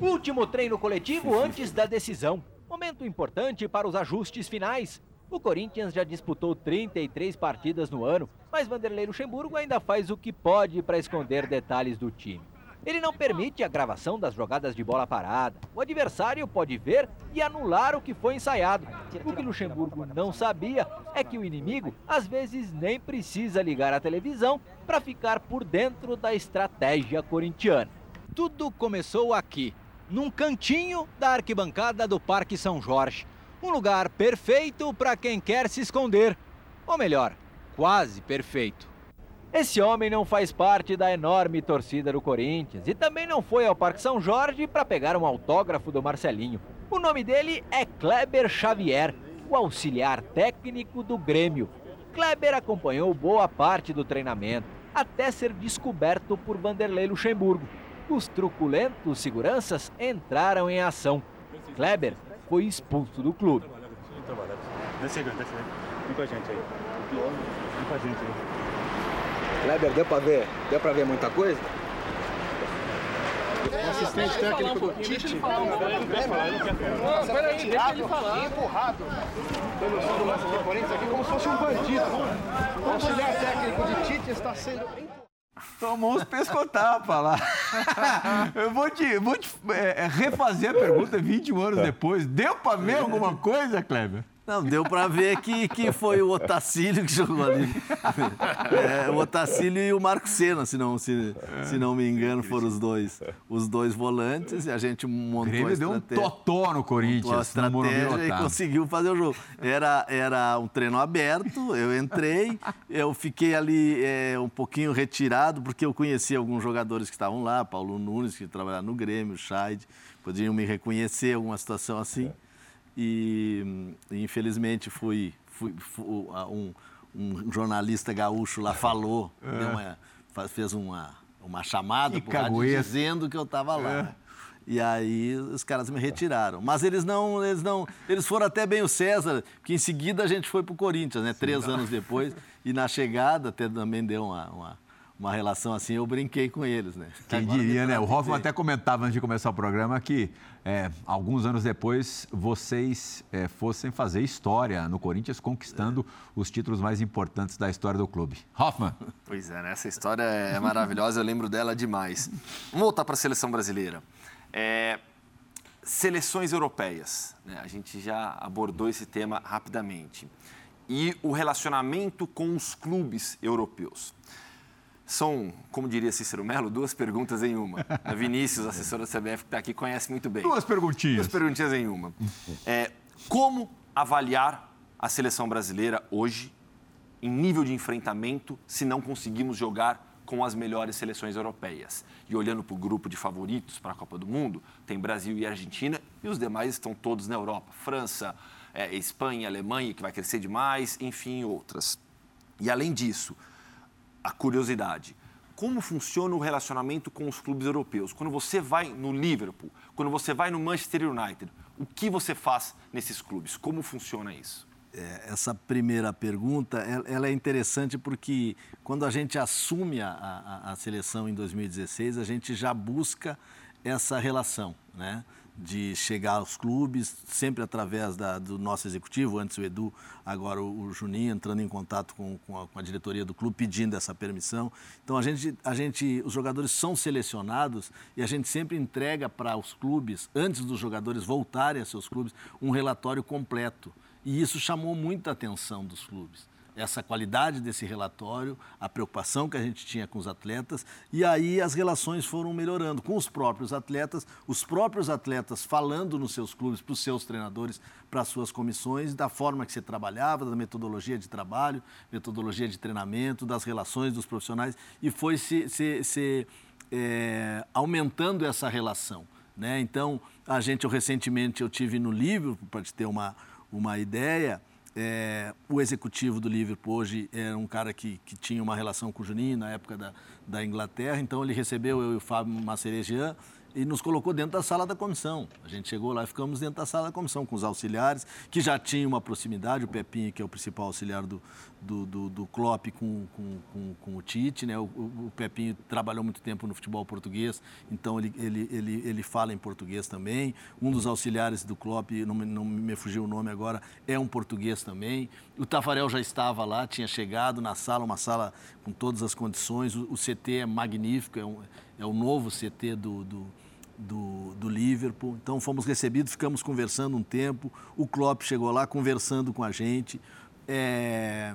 Último treino coletivo antes da decisão. Momento importante para os ajustes finais. O Corinthians já disputou 33 partidas no ano, mas Vanderlei Luxemburgo ainda faz o que pode para esconder detalhes do time. Ele não permite a gravação das jogadas de bola parada. O adversário pode ver e anular o que foi ensaiado. O que Luxemburgo não sabia é que o inimigo às vezes nem precisa ligar a televisão para ficar por dentro da estratégia corintiana. Tudo começou aqui, num cantinho da arquibancada do Parque São Jorge. Um lugar perfeito para quem quer se esconder. Ou melhor, quase perfeito. Esse homem não faz parte da enorme torcida do Corinthians e também não foi ao Parque São Jorge para pegar um autógrafo do Marcelinho. O nome dele é Kleber Xavier, o auxiliar técnico do Grêmio. Kleber acompanhou boa parte do treinamento, até ser descoberto por Vanderlei Luxemburgo os truculentos seguranças entraram em ação. Kleber foi expulso do clube. Desce aí, desce aí. Vem com a gente aí. Vem com a gente aí. Kleber, deu pra ver? Deu pra ver muita coisa? O assistente técnico do Tite. Peraí, deixa ele falar. Empurrado. Tem noção do lance Corinthians aqui como se fosse um bandido. O auxiliar técnico de Tite está sendo Tomou uns pescotapas lá. Eu vou te, vou te é, é refazer a pergunta 21 anos depois. Deu para ver alguma coisa, Kleber? Não, deu para ver que, que foi o Otacílio que jogou ali. É, o Otacílio e o Marco Senna, se não, se, se não me engano, foram os dois, os dois volantes e a gente montou Grêmio a deu um totó no Corinthians, a estratégia e conseguiu fazer o jogo. Era, era um treino aberto, eu entrei, eu fiquei ali é, um pouquinho retirado, porque eu conhecia alguns jogadores que estavam lá, Paulo Nunes, que trabalhava no Grêmio, Scheid, podiam me reconhecer, alguma situação assim e, infelizmente fui, fui, fui um, um, jornalista gaúcho lá falou, é. uma, fez uma, uma chamada rádio dizendo que eu estava lá. É. E aí os caras me retiraram. Mas eles não, eles não, eles foram até bem o César, que em seguida a gente foi para o Corinthians, né? Sim, Três tá. anos depois. E na chegada até também deu uma, uma uma relação assim, eu brinquei com eles, né? Quem Agora diria, né? O Hoffman até comentava antes de começar o programa que é, alguns anos depois vocês é, fossem fazer história no Corinthians, conquistando os títulos mais importantes da história do clube. Hoffman. Pois é, né? Essa história é maravilhosa, eu lembro dela demais. Vamos voltar para a seleção brasileira. É, seleções europeias, né? a gente já abordou esse tema rapidamente. E o relacionamento com os clubes europeus. São, como diria Cícero Melo, duas perguntas em uma. A Vinícius, assessora da CBF, que está aqui, conhece muito bem. Duas perguntinhas. Duas perguntinhas em uma. É, como avaliar a seleção brasileira hoje em nível de enfrentamento se não conseguimos jogar com as melhores seleções europeias? E olhando para o grupo de favoritos para a Copa do Mundo, tem Brasil e Argentina e os demais estão todos na Europa. França, é, Espanha, Alemanha, que vai crescer demais, enfim, outras. E além disso, a curiosidade. como funciona o relacionamento com os clubes europeus. Quando você vai no Liverpool, quando você vai no Manchester United, o que você faz nesses clubes? Como funciona isso? É, essa primeira pergunta ela é interessante porque quando a gente assume a, a, a, seleção em 2016, a gente já busca essa relação, né? De chegar aos clubes, sempre através da, do nosso executivo, antes o Edu, agora o, o Juninho, entrando em contato com, com, a, com, a, diretoria do clube, pedindo essa permissão. Então, a gente, a gente, os jogadores são selecionados e a gente sempre entrega para os clubes, antes dos jogadores voltarem a seus clubes, um relatório completo. E isso chamou muita atenção dos clubes essa qualidade desse relatório, a preocupação que a gente tinha com os atletas, e aí as relações foram melhorando com os próprios atletas, os próprios atletas falando nos seus clubes, para os seus treinadores, para as suas comissões, da forma que você trabalhava, da metodologia de trabalho, metodologia de treinamento, das relações dos profissionais, e foi se, se, se é, aumentando essa relação. Né? Então, a gente, eu, recentemente, eu tive no livro, para te ter uma, uma ideia, é, o executivo do Liverpool hoje era um cara que, que tinha uma relação com o Juninho na época da, da Inglaterra, então ele recebeu eu e o Fábio Macerejian e nos colocou dentro da sala da comissão. A gente chegou lá e ficamos dentro da sala da comissão com os auxiliares, que já tinham uma proximidade, o Pepinho, que é o principal auxiliar do, do, do, do Klopp com, com, com, com, o Tite, né? O, o, Pepinho trabalhou muito tempo no futebol português, então ele, ele, ele, ele fala em português também. Um dos auxiliares do Klopp, não, não me fugiu o nome agora, é um português também. O Tafarel já estava lá, tinha chegado na sala, uma sala com todas as condições. O, o CT é magnífico, é, um, é o novo CT do, do do, do, Liverpool. Então fomos recebidos, ficamos conversando um tempo. O Klopp chegou lá conversando com a gente. É,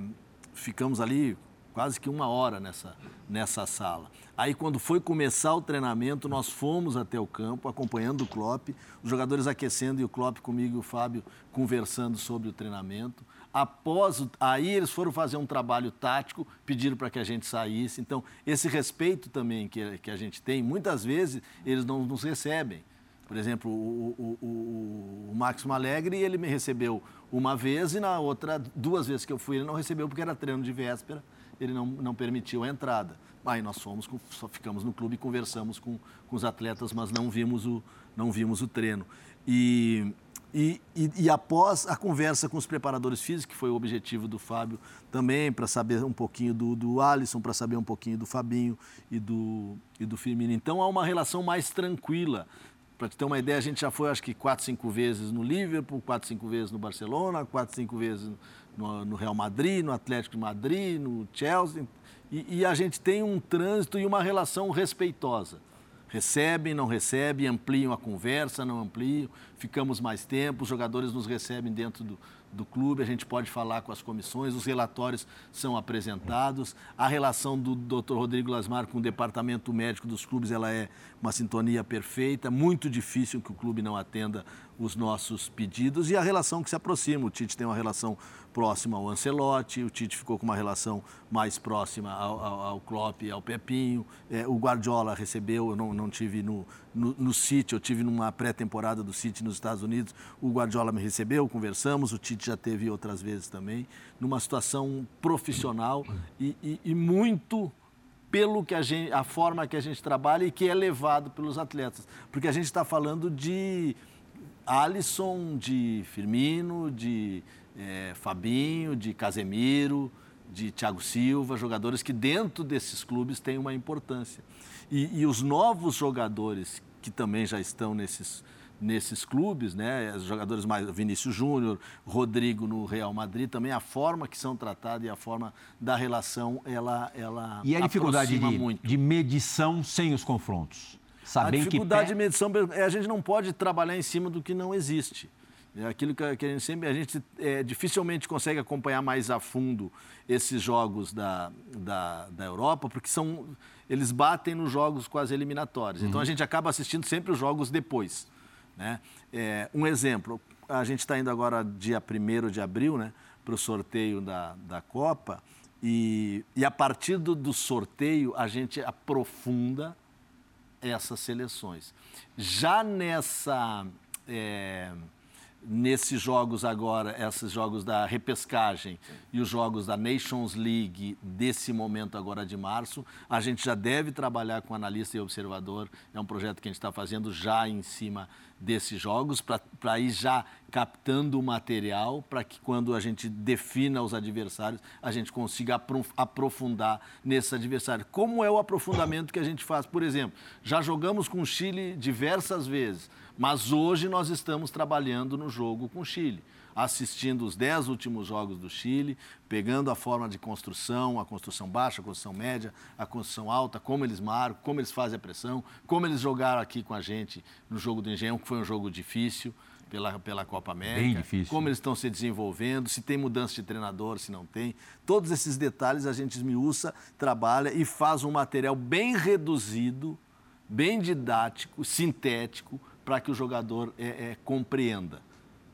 ficamos ali quase que uma hora nessa, nessa sala. Aí, quando foi começar o treinamento, nós fomos até o campo, acompanhando o Klopp, os jogadores aquecendo e o Klopp comigo e o Fábio conversando sobre o treinamento. Após, aí eles foram fazer um trabalho tático, pediram para que a gente saísse. Então, esse respeito também que, que a gente tem, muitas vezes eles não nos recebem. Por exemplo, o, o, o, o Max ele me recebeu uma vez e na outra, duas vezes que eu fui, ele não recebeu porque era treino de véspera, ele não, não permitiu a entrada. Aí nós fomos, só ficamos no clube e conversamos com, com os atletas, mas não vimos o, não vimos o treino. E, e, e, e, após a conversa com os preparadores físicos, que foi o objetivo do Fábio também, para saber um pouquinho do, do Alisson, para saber um pouquinho do Fabinho e do, e do Firmino. Então há uma relação mais tranquila. Para te ter uma ideia, a gente já foi acho que quatro, cinco vezes no Liverpool, quatro, cinco vezes no Barcelona, quatro, cinco vezes no, no Real Madrid, no Atlético de Madrid, no Chelsea. E, e a gente tem um trânsito e uma relação respeitosa recebem, não recebem, ampliam a conversa, não ampliam, ficamos mais tempo, os jogadores nos recebem dentro do, do clube, a gente pode falar com as comissões, os relatórios são apresentados. A relação do Dr. Rodrigo Lasmar com o departamento médico dos clubes, ela é uma sintonia perfeita, muito difícil que o clube não atenda os nossos pedidos e a relação que se aproxima. O Tite tem uma relação próxima ao Ancelotti, o Tite ficou com uma relação mais próxima ao, ao, ao Klopp e ao Pepinho. É, o Guardiola recebeu, eu não, não tive no, no, no City, eu tive numa pré-temporada do City nos Estados Unidos, o Guardiola me recebeu, conversamos, o Tite já teve outras vezes também, numa situação profissional e, e, e muito pelo que a gente, a forma que a gente trabalha e que é levado pelos atletas, porque a gente está falando de Alisson, de Firmino, de é, Fabinho, de Casemiro, de Thiago Silva, jogadores que dentro desses clubes têm uma importância. E, e os novos jogadores que também já estão nesses, nesses clubes, né? Os jogadores mais Vinícius Júnior, Rodrigo no Real Madrid, também a forma que são tratados e a forma da relação, ela ela E a dificuldade de, muito. de medição sem os confrontos. Saber a dificuldade de medição, é, a gente não pode trabalhar em cima do que não existe. É aquilo que a gente sempre, a gente é, dificilmente consegue acompanhar mais a fundo esses jogos da, da, da Europa, porque são, eles batem nos jogos quase eliminatórios. Uhum. Então a gente acaba assistindo sempre os jogos depois. Né? É, um exemplo, a gente está indo agora dia 1 de abril né, para o sorteio da, da Copa, e, e a partir do, do sorteio a gente aprofunda essas seleções. Já nessa. É, nesses jogos agora, esses jogos da repescagem e os jogos da Nations League desse momento agora de março, a gente já deve trabalhar com analista e observador. É um projeto que a gente está fazendo já em cima desses jogos, para ir já captando o material, para que quando a gente defina os adversários, a gente consiga aprofundar nesses adversários. Como é o aprofundamento que a gente faz? Por exemplo, já jogamos com o Chile diversas vezes. Mas hoje nós estamos trabalhando no jogo com o Chile, assistindo os dez últimos jogos do Chile, pegando a forma de construção, a construção baixa, a construção média, a construção alta, como eles marcam, como eles fazem a pressão, como eles jogaram aqui com a gente no jogo do Engenhão, que foi um jogo difícil pela, pela Copa América. Bem difícil. Como eles estão se desenvolvendo, se tem mudança de treinador, se não tem. Todos esses detalhes a gente esmiuça, trabalha e faz um material bem reduzido, bem didático, sintético, para que o jogador é, é, compreenda.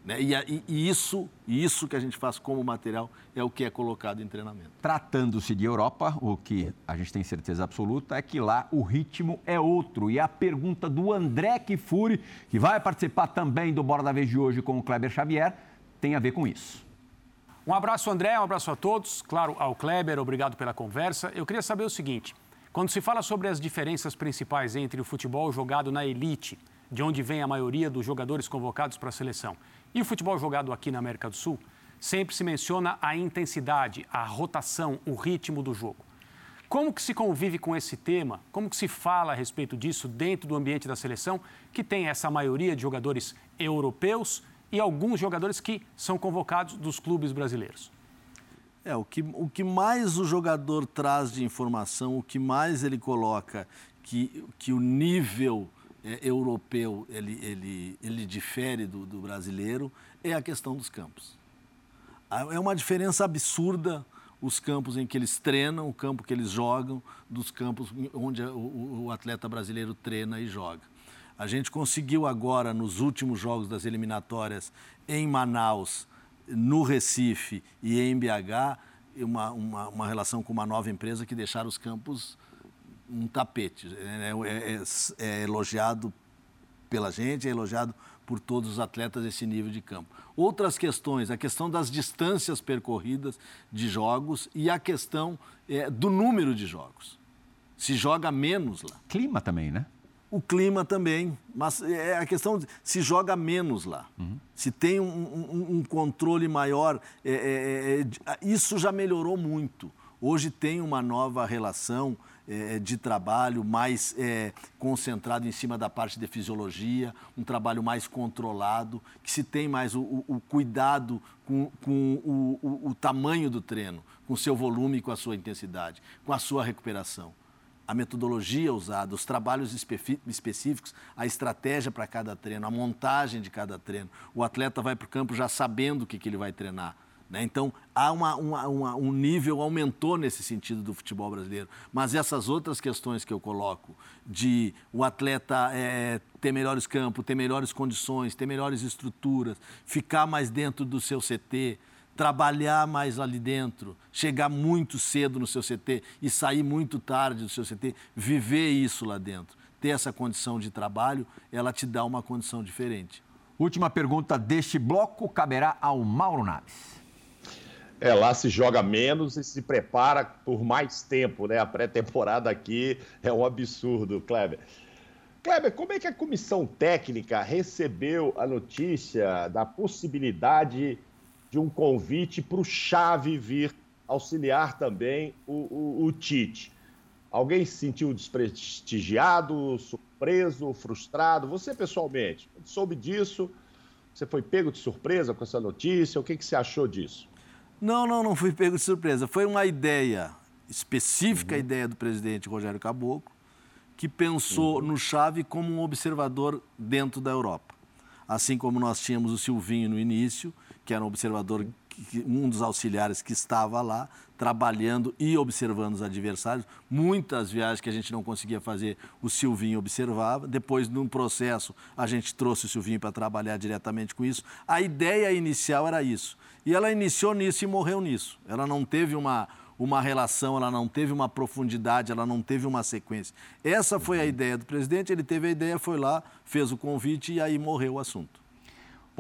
Né? E, e, e, isso, isso que a gente faz como material é o que é colocado em treinamento. Tratando-se de Europa, o que a gente tem certeza absoluta é que lá o ritmo é outro. E a pergunta do André Kifuri, que vai participar também do Bora da Vez de hoje com o Kleber Xavier, tem a ver com isso. Um abraço, André, um abraço a todos. Claro, ao Kleber, obrigado pela conversa. Eu queria saber o seguinte: quando se fala sobre as diferenças principais entre o futebol jogado na elite de onde vem a maioria dos jogadores convocados para a seleção. E o futebol jogado aqui na América do Sul, sempre se menciona a intensidade, a rotação, o ritmo do jogo. Como que se convive com esse tema? Como que se fala a respeito disso dentro do ambiente da seleção, que tem essa maioria de jogadores europeus e alguns jogadores que são convocados dos clubes brasileiros? É, o que, o que mais o jogador traz de informação, o que mais ele coloca que, que o nível é, europeu ele, ele, ele difere do, do brasileiro é a questão dos campos. É uma diferença absurda os campos em que eles treinam, o campo que eles jogam, dos campos onde o, o atleta brasileiro treina e joga. A gente conseguiu agora, nos últimos jogos das eliminatórias, em Manaus, no Recife e em BH, uma, uma, uma relação com uma nova empresa que deixaram os campos um tapete. É, é, é, é, elogiado pela gente, é elogiado por todos os atletas esse nível de campo. Outras questões, a questão das distâncias percorridas de jogos e a questão é, do número de jogos. Se joga menos lá. Clima também, né? O clima também, mas é a questão de se joga menos lá. Uhum. Se tem um, um, um controle maior, é, é, é, isso já melhorou muito. Hoje tem uma nova relação é, de trabalho mais é, concentrado em cima da parte de fisiologia, um trabalho mais controlado, que se tem mais o, o, o cuidado com, com o, o tamanho do treino, com o seu volume e com a sua intensidade, com a sua recuperação a metodologia usada, os trabalhos específicos, a estratégia para cada treino, a montagem de cada treino. O atleta vai para o campo já sabendo o que, que ele vai treinar. Né? Então, há uma, uma, uma, um nível, aumentou nesse sentido do futebol brasileiro. Mas essas outras questões que eu coloco, de o atleta é, ter melhores campos, ter melhores condições, ter melhores estruturas, ficar mais dentro do seu CT, trabalhar mais ali dentro, chegar muito cedo no seu CT e sair muito tarde do seu CT, viver isso lá dentro, ter essa condição de trabalho, ela te dá uma condição diferente. Última pergunta deste bloco caberá ao Mauro Naves. É, lá se joga menos e se prepara por mais tempo, né? A pré-temporada aqui é um absurdo, Kleber. Kleber, como é que a comissão técnica recebeu a notícia da possibilidade de um convite para o Chave vir auxiliar também o, o, o Tite? Alguém se sentiu desprestigiado, surpreso, frustrado? Você pessoalmente, soube disso? Você foi pego de surpresa com essa notícia? O que, que você achou disso? Não, não, não fui pego de surpresa. Foi uma ideia, específica uhum. ideia do presidente Rogério Caboclo, que pensou uhum. no Chave como um observador dentro da Europa. Assim como nós tínhamos o Silvinho no início, que era um observador, um dos auxiliares que estava lá, trabalhando e observando os adversários. Muitas viagens que a gente não conseguia fazer, o Silvinho observava. Depois, num processo, a gente trouxe o Silvinho para trabalhar diretamente com isso. A ideia inicial era isso. E ela iniciou nisso e morreu nisso. Ela não teve uma, uma relação, ela não teve uma profundidade, ela não teve uma sequência. Essa foi a ideia do presidente, ele teve a ideia, foi lá, fez o convite e aí morreu o assunto.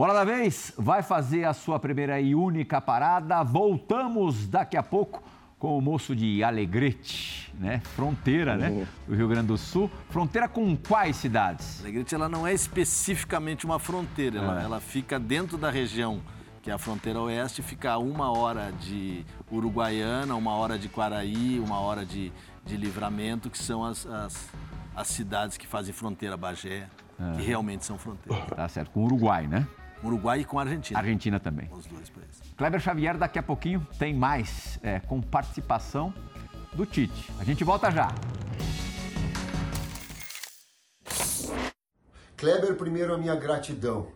Bola da vez vai fazer a sua primeira e única parada. Voltamos daqui a pouco com o moço de Alegrete, né? Fronteira, né? Do Rio Grande do Sul. Fronteira com quais cidades? Alegrete ela não é especificamente uma fronteira, ela, É. ela fica dentro da região que é a fronteira oeste, fica a uma hora de Uruguaiana, uma hora de Quaraí, uma hora de, de Livramento, que são as, as, as cidades que fazem fronteira Bagé, que realmente são fronteiras. Tá certo, com o Uruguai, né? Uruguai e com a Argentina. Argentina também. Os dois países. Kleber Xavier, daqui a pouquinho tem mais é, com participação do Tite. A gente volta já. Kleber, primeiro a minha gratidão,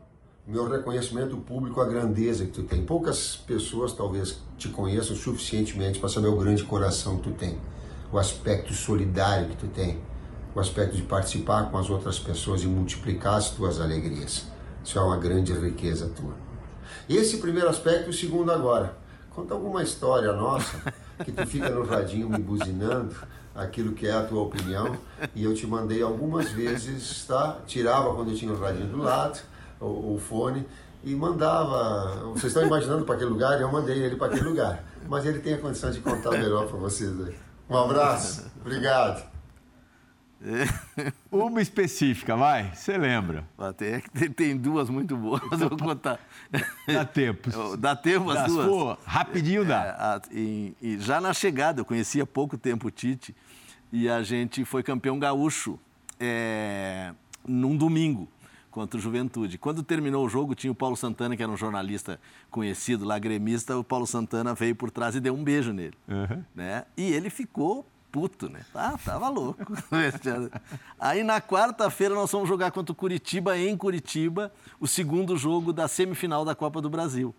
meu reconhecimento público, a grandeza que tu tem. Poucas pessoas talvez te conheçam suficientemente para saber o grande coração que tu tem, o aspecto solidário que tu tem, o aspecto de participar com as outras pessoas e multiplicar as tuas alegrias. Isso é uma grande riqueza tua. Esse primeiro aspecto, o segundo agora. Conta alguma história nossa que tu fica no radinho me buzinando aquilo que é a tua opinião e eu te mandei algumas vezes, tá? Tirava quando eu tinha o radinho do lado, o, o fone e mandava. Vocês estão imaginando para aquele lugar? Eu mandei ele para aquele lugar. Mas ele tem a condição de contar melhor para vocês aí. Um abraço, obrigado. Uma específica, vai, você lembra. Até que tem- tem duas muito boas, eu vou contar. Dá tempo. Dá tempo as Dá, duas? pô, rapidinho dá. É, a- e- e já na chegada, eu conhecia há pouco tempo o Tite, e a gente foi campeão gaúcho é, num domingo contra o Juventude. Quando terminou o jogo, tinha o Paulo Santana, que era um jornalista conhecido lá, gremista, o Paulo Santana veio por trás e deu um beijo nele. Né? E ele ficou puto, né? Ah, tava louco. Aí na quarta-feira nós fomos jogar contra o Curitiba em Curitiba, o segundo jogo da semifinal da Copa do Brasil.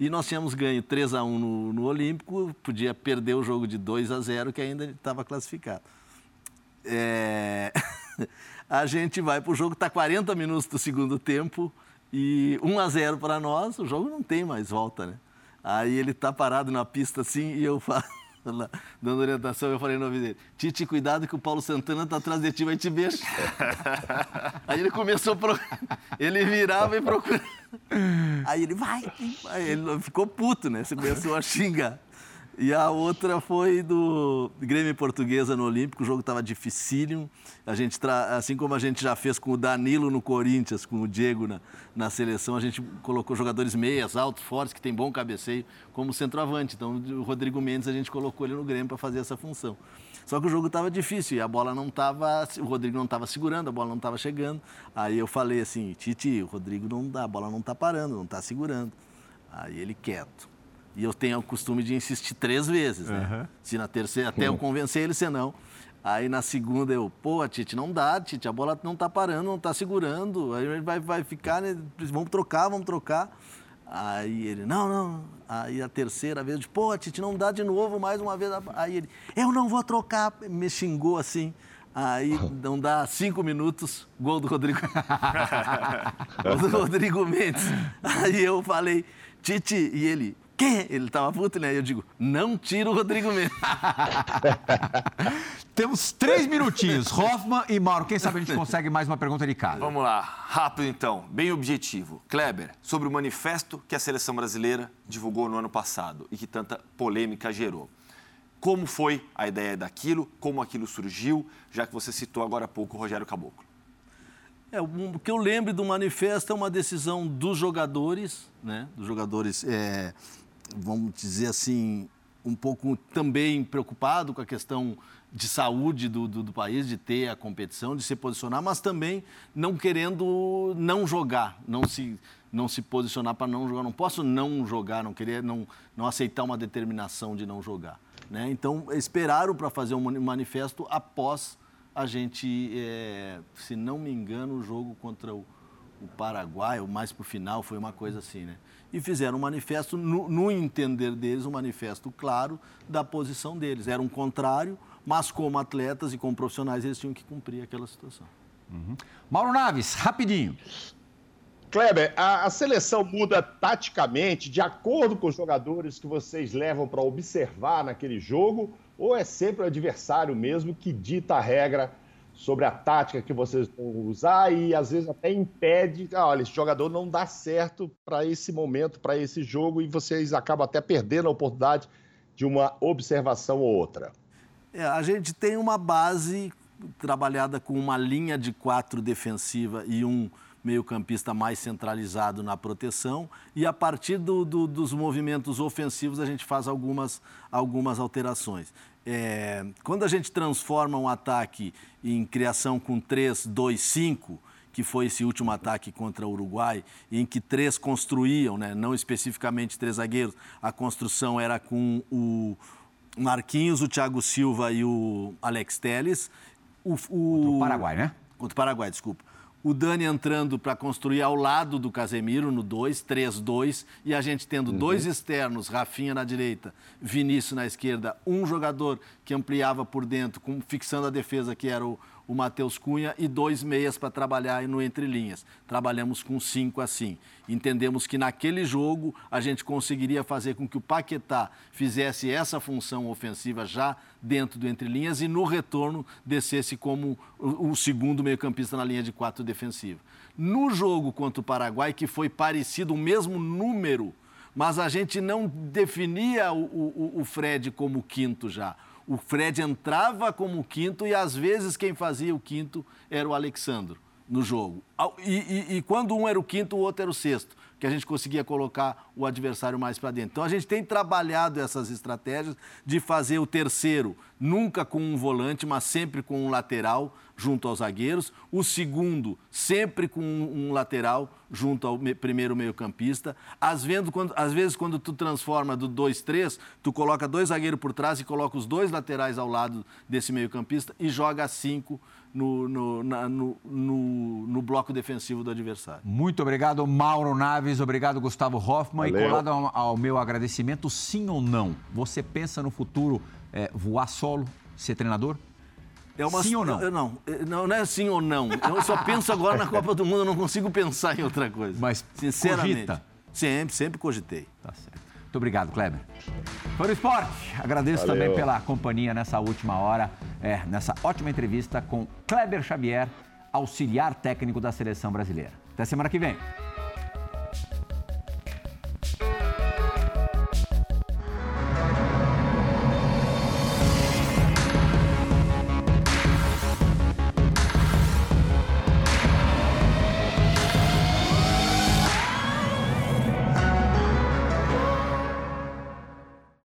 E nós tínhamos ganho 3 a 1 no, no Olímpico, podia perder o jogo de 2 a 0 que ainda estava classificado. É, A gente vai pro jogo, tá 40 minutos do segundo tempo e 1 a 0 para nós, o jogo não tem mais volta, né? Aí ele tá parado na pista assim e eu falo, lá, dando orientação, eu falei no ouvido dele, Tite, cuidado que o Paulo Santana tá atrás de ti, vai te beijar. Aí ele começou a pro... ele virava e procurava. Aí ele vai, aí ele ficou puto, né? Você começou a xingar. E a outra foi do Grêmio Portuguesa no Olímpico, o jogo estava dificílimo. A gente tra... Assim como a gente já fez com o Danilo no Corinthians, com o Diego na, na seleção, a gente colocou jogadores meias, altos, fortes, que tem bom cabeceio, como centroavante. Então o Rodrigo Mendes a gente colocou ele no Grêmio para fazer essa função. Só que o jogo estava difícil e a bola não estava. O Rodrigo não estava segurando, a bola não estava chegando. Aí eu falei assim, Titi, o Rodrigo não dá, a bola não está parando, não está segurando. Aí ele quieto. E eu tenho o costume de insistir três vezes, né? Aham. Se na terceira, até eu convencer ele, senão. Aí na segunda eu, pô, Tite, não dá, Tite, a bola não tá parando, não tá segurando. Aí ele vai, vai ficar, né? Vamos trocar, vamos trocar. Aí ele, não, não. Aí a terceira vez, eu disse, pô, Tite, não dá de novo, mais uma vez. Aí ele, eu não vou trocar. Me xingou assim. Aí não dá cinco minutos, gol do Rodrigo. gol do Rodrigo Mendes. Aí eu falei, Tite, e ele, quê? Ele tava puto, né? Eu digo, não tira o Rodrigo Mendes. Temos três minutinhos. Hoffman e Mauro, quem sabe a gente consegue mais uma pergunta de casa. Vamos lá, rápido então, bem objetivo. Kleber, sobre o manifesto que a seleção brasileira divulgou no ano passado e que tanta polêmica gerou. Como foi a ideia daquilo? Como aquilo surgiu? Já que você citou agora há pouco o Rogério Caboclo. É, o que eu lembro do manifesto é uma decisão dos jogadores, né? Dos jogadores, é, vamos dizer assim, um pouco também preocupado com a questão de saúde do, do, do país, de ter a competição, de se posicionar, mas também não querendo não jogar, não se, não se posicionar para não jogar. Não posso não jogar, não querer, não, não aceitar uma determinação de não jogar. Né? Então, esperaram para fazer um mani- manifesto após a gente, é, se não me engano, o jogo contra o, o Paraguai, ou mais para o final, foi uma coisa assim, né? E fizeram um manifesto, no, no entender deles, um manifesto claro da posição deles. Era um contrário, mas como atletas e como profissionais, eles tinham que cumprir aquela situação. Mauro Naves, rapidinho. Kleber, a, a seleção muda taticamente de acordo com os jogadores que vocês levam para observar naquele jogo ou é sempre o adversário mesmo que dita a regra sobre a tática que vocês vão usar e às vezes até impede, ah, olha, esse jogador não dá certo para esse momento, para esse jogo e vocês acabam até perdendo a oportunidade de uma observação ou outra. É, a gente tem uma base trabalhada com uma linha de quatro defensiva e um meio-campista mais centralizado na proteção. E a partir do, do, dos movimentos ofensivos, a gente faz algumas, algumas alterações. É, quando a gente transforma um ataque em criação com 3, 2, 5, que foi esse último ataque contra o Uruguai, em que três construíam, né? não especificamente três zagueiros, a construção era com o Marquinhos, o Thiago Silva e o Alex Teles. O, o... Contra o Paraguai, né? Contra o Paraguai, desculpa o Dani entrando para construir ao lado do Casemiro no 2, 3-2, e a gente tendo uhum. dois externos, Rafinha na direita, Vinícius na esquerda, um jogador que ampliava por dentro, com, fixando a defesa, que era o, o Matheus Cunha, e dois meias para trabalhar no entre linhas. Trabalhamos com cinco assim. Entendemos que naquele jogo a gente conseguiria fazer com que o Paquetá fizesse essa função ofensiva já dentro do entre linhas e no retorno descesse como o, segundo meio-campista na linha de quatro defensiva. No jogo contra o Paraguai, que foi parecido, o mesmo número, mas a gente não definia o, o, o Fred como quinto já o Fred entrava como quinto e às vezes quem fazia o quinto era o Alexandro no jogo. E, e, e, quando um era o quinto, o outro era o sexto, que a gente conseguia colocar o adversário mais para dentro. Então a gente tem trabalhado essas estratégias de fazer o terceiro nunca com um volante, mas sempre com um lateral junto aos zagueiros. O segundo sempre com um lateral junto ao primeiro meio-campista. Às, às vezes, quando tu transforma do 2-3, tu coloca dois zagueiros por trás e coloca os dois laterais ao lado desse meio-campista e joga cinco no, no, na, no, no, no, bloco defensivo do adversário. Muito obrigado, Mauro Naves. Obrigado, Gustavo Hoffman. Valeu. E colado ao, ao, meu agradecimento, sim ou não? Você pensa no futuro é, voar solo, ser treinador? É uma, sim ou não? não? Não, não é sim ou não. Eu só penso agora na Copa do Mundo, eu não consigo pensar em outra coisa. Mas, sinceramente. Cogita. Sempre, sempre cogitei. Tá certo. Muito obrigado, Kleber. Foi o esporte. Agradeço Valeu. também pela companhia nessa última hora, é, nessa ótima entrevista com Kleber Xavier, auxiliar técnico da seleção brasileira. Até semana que vem.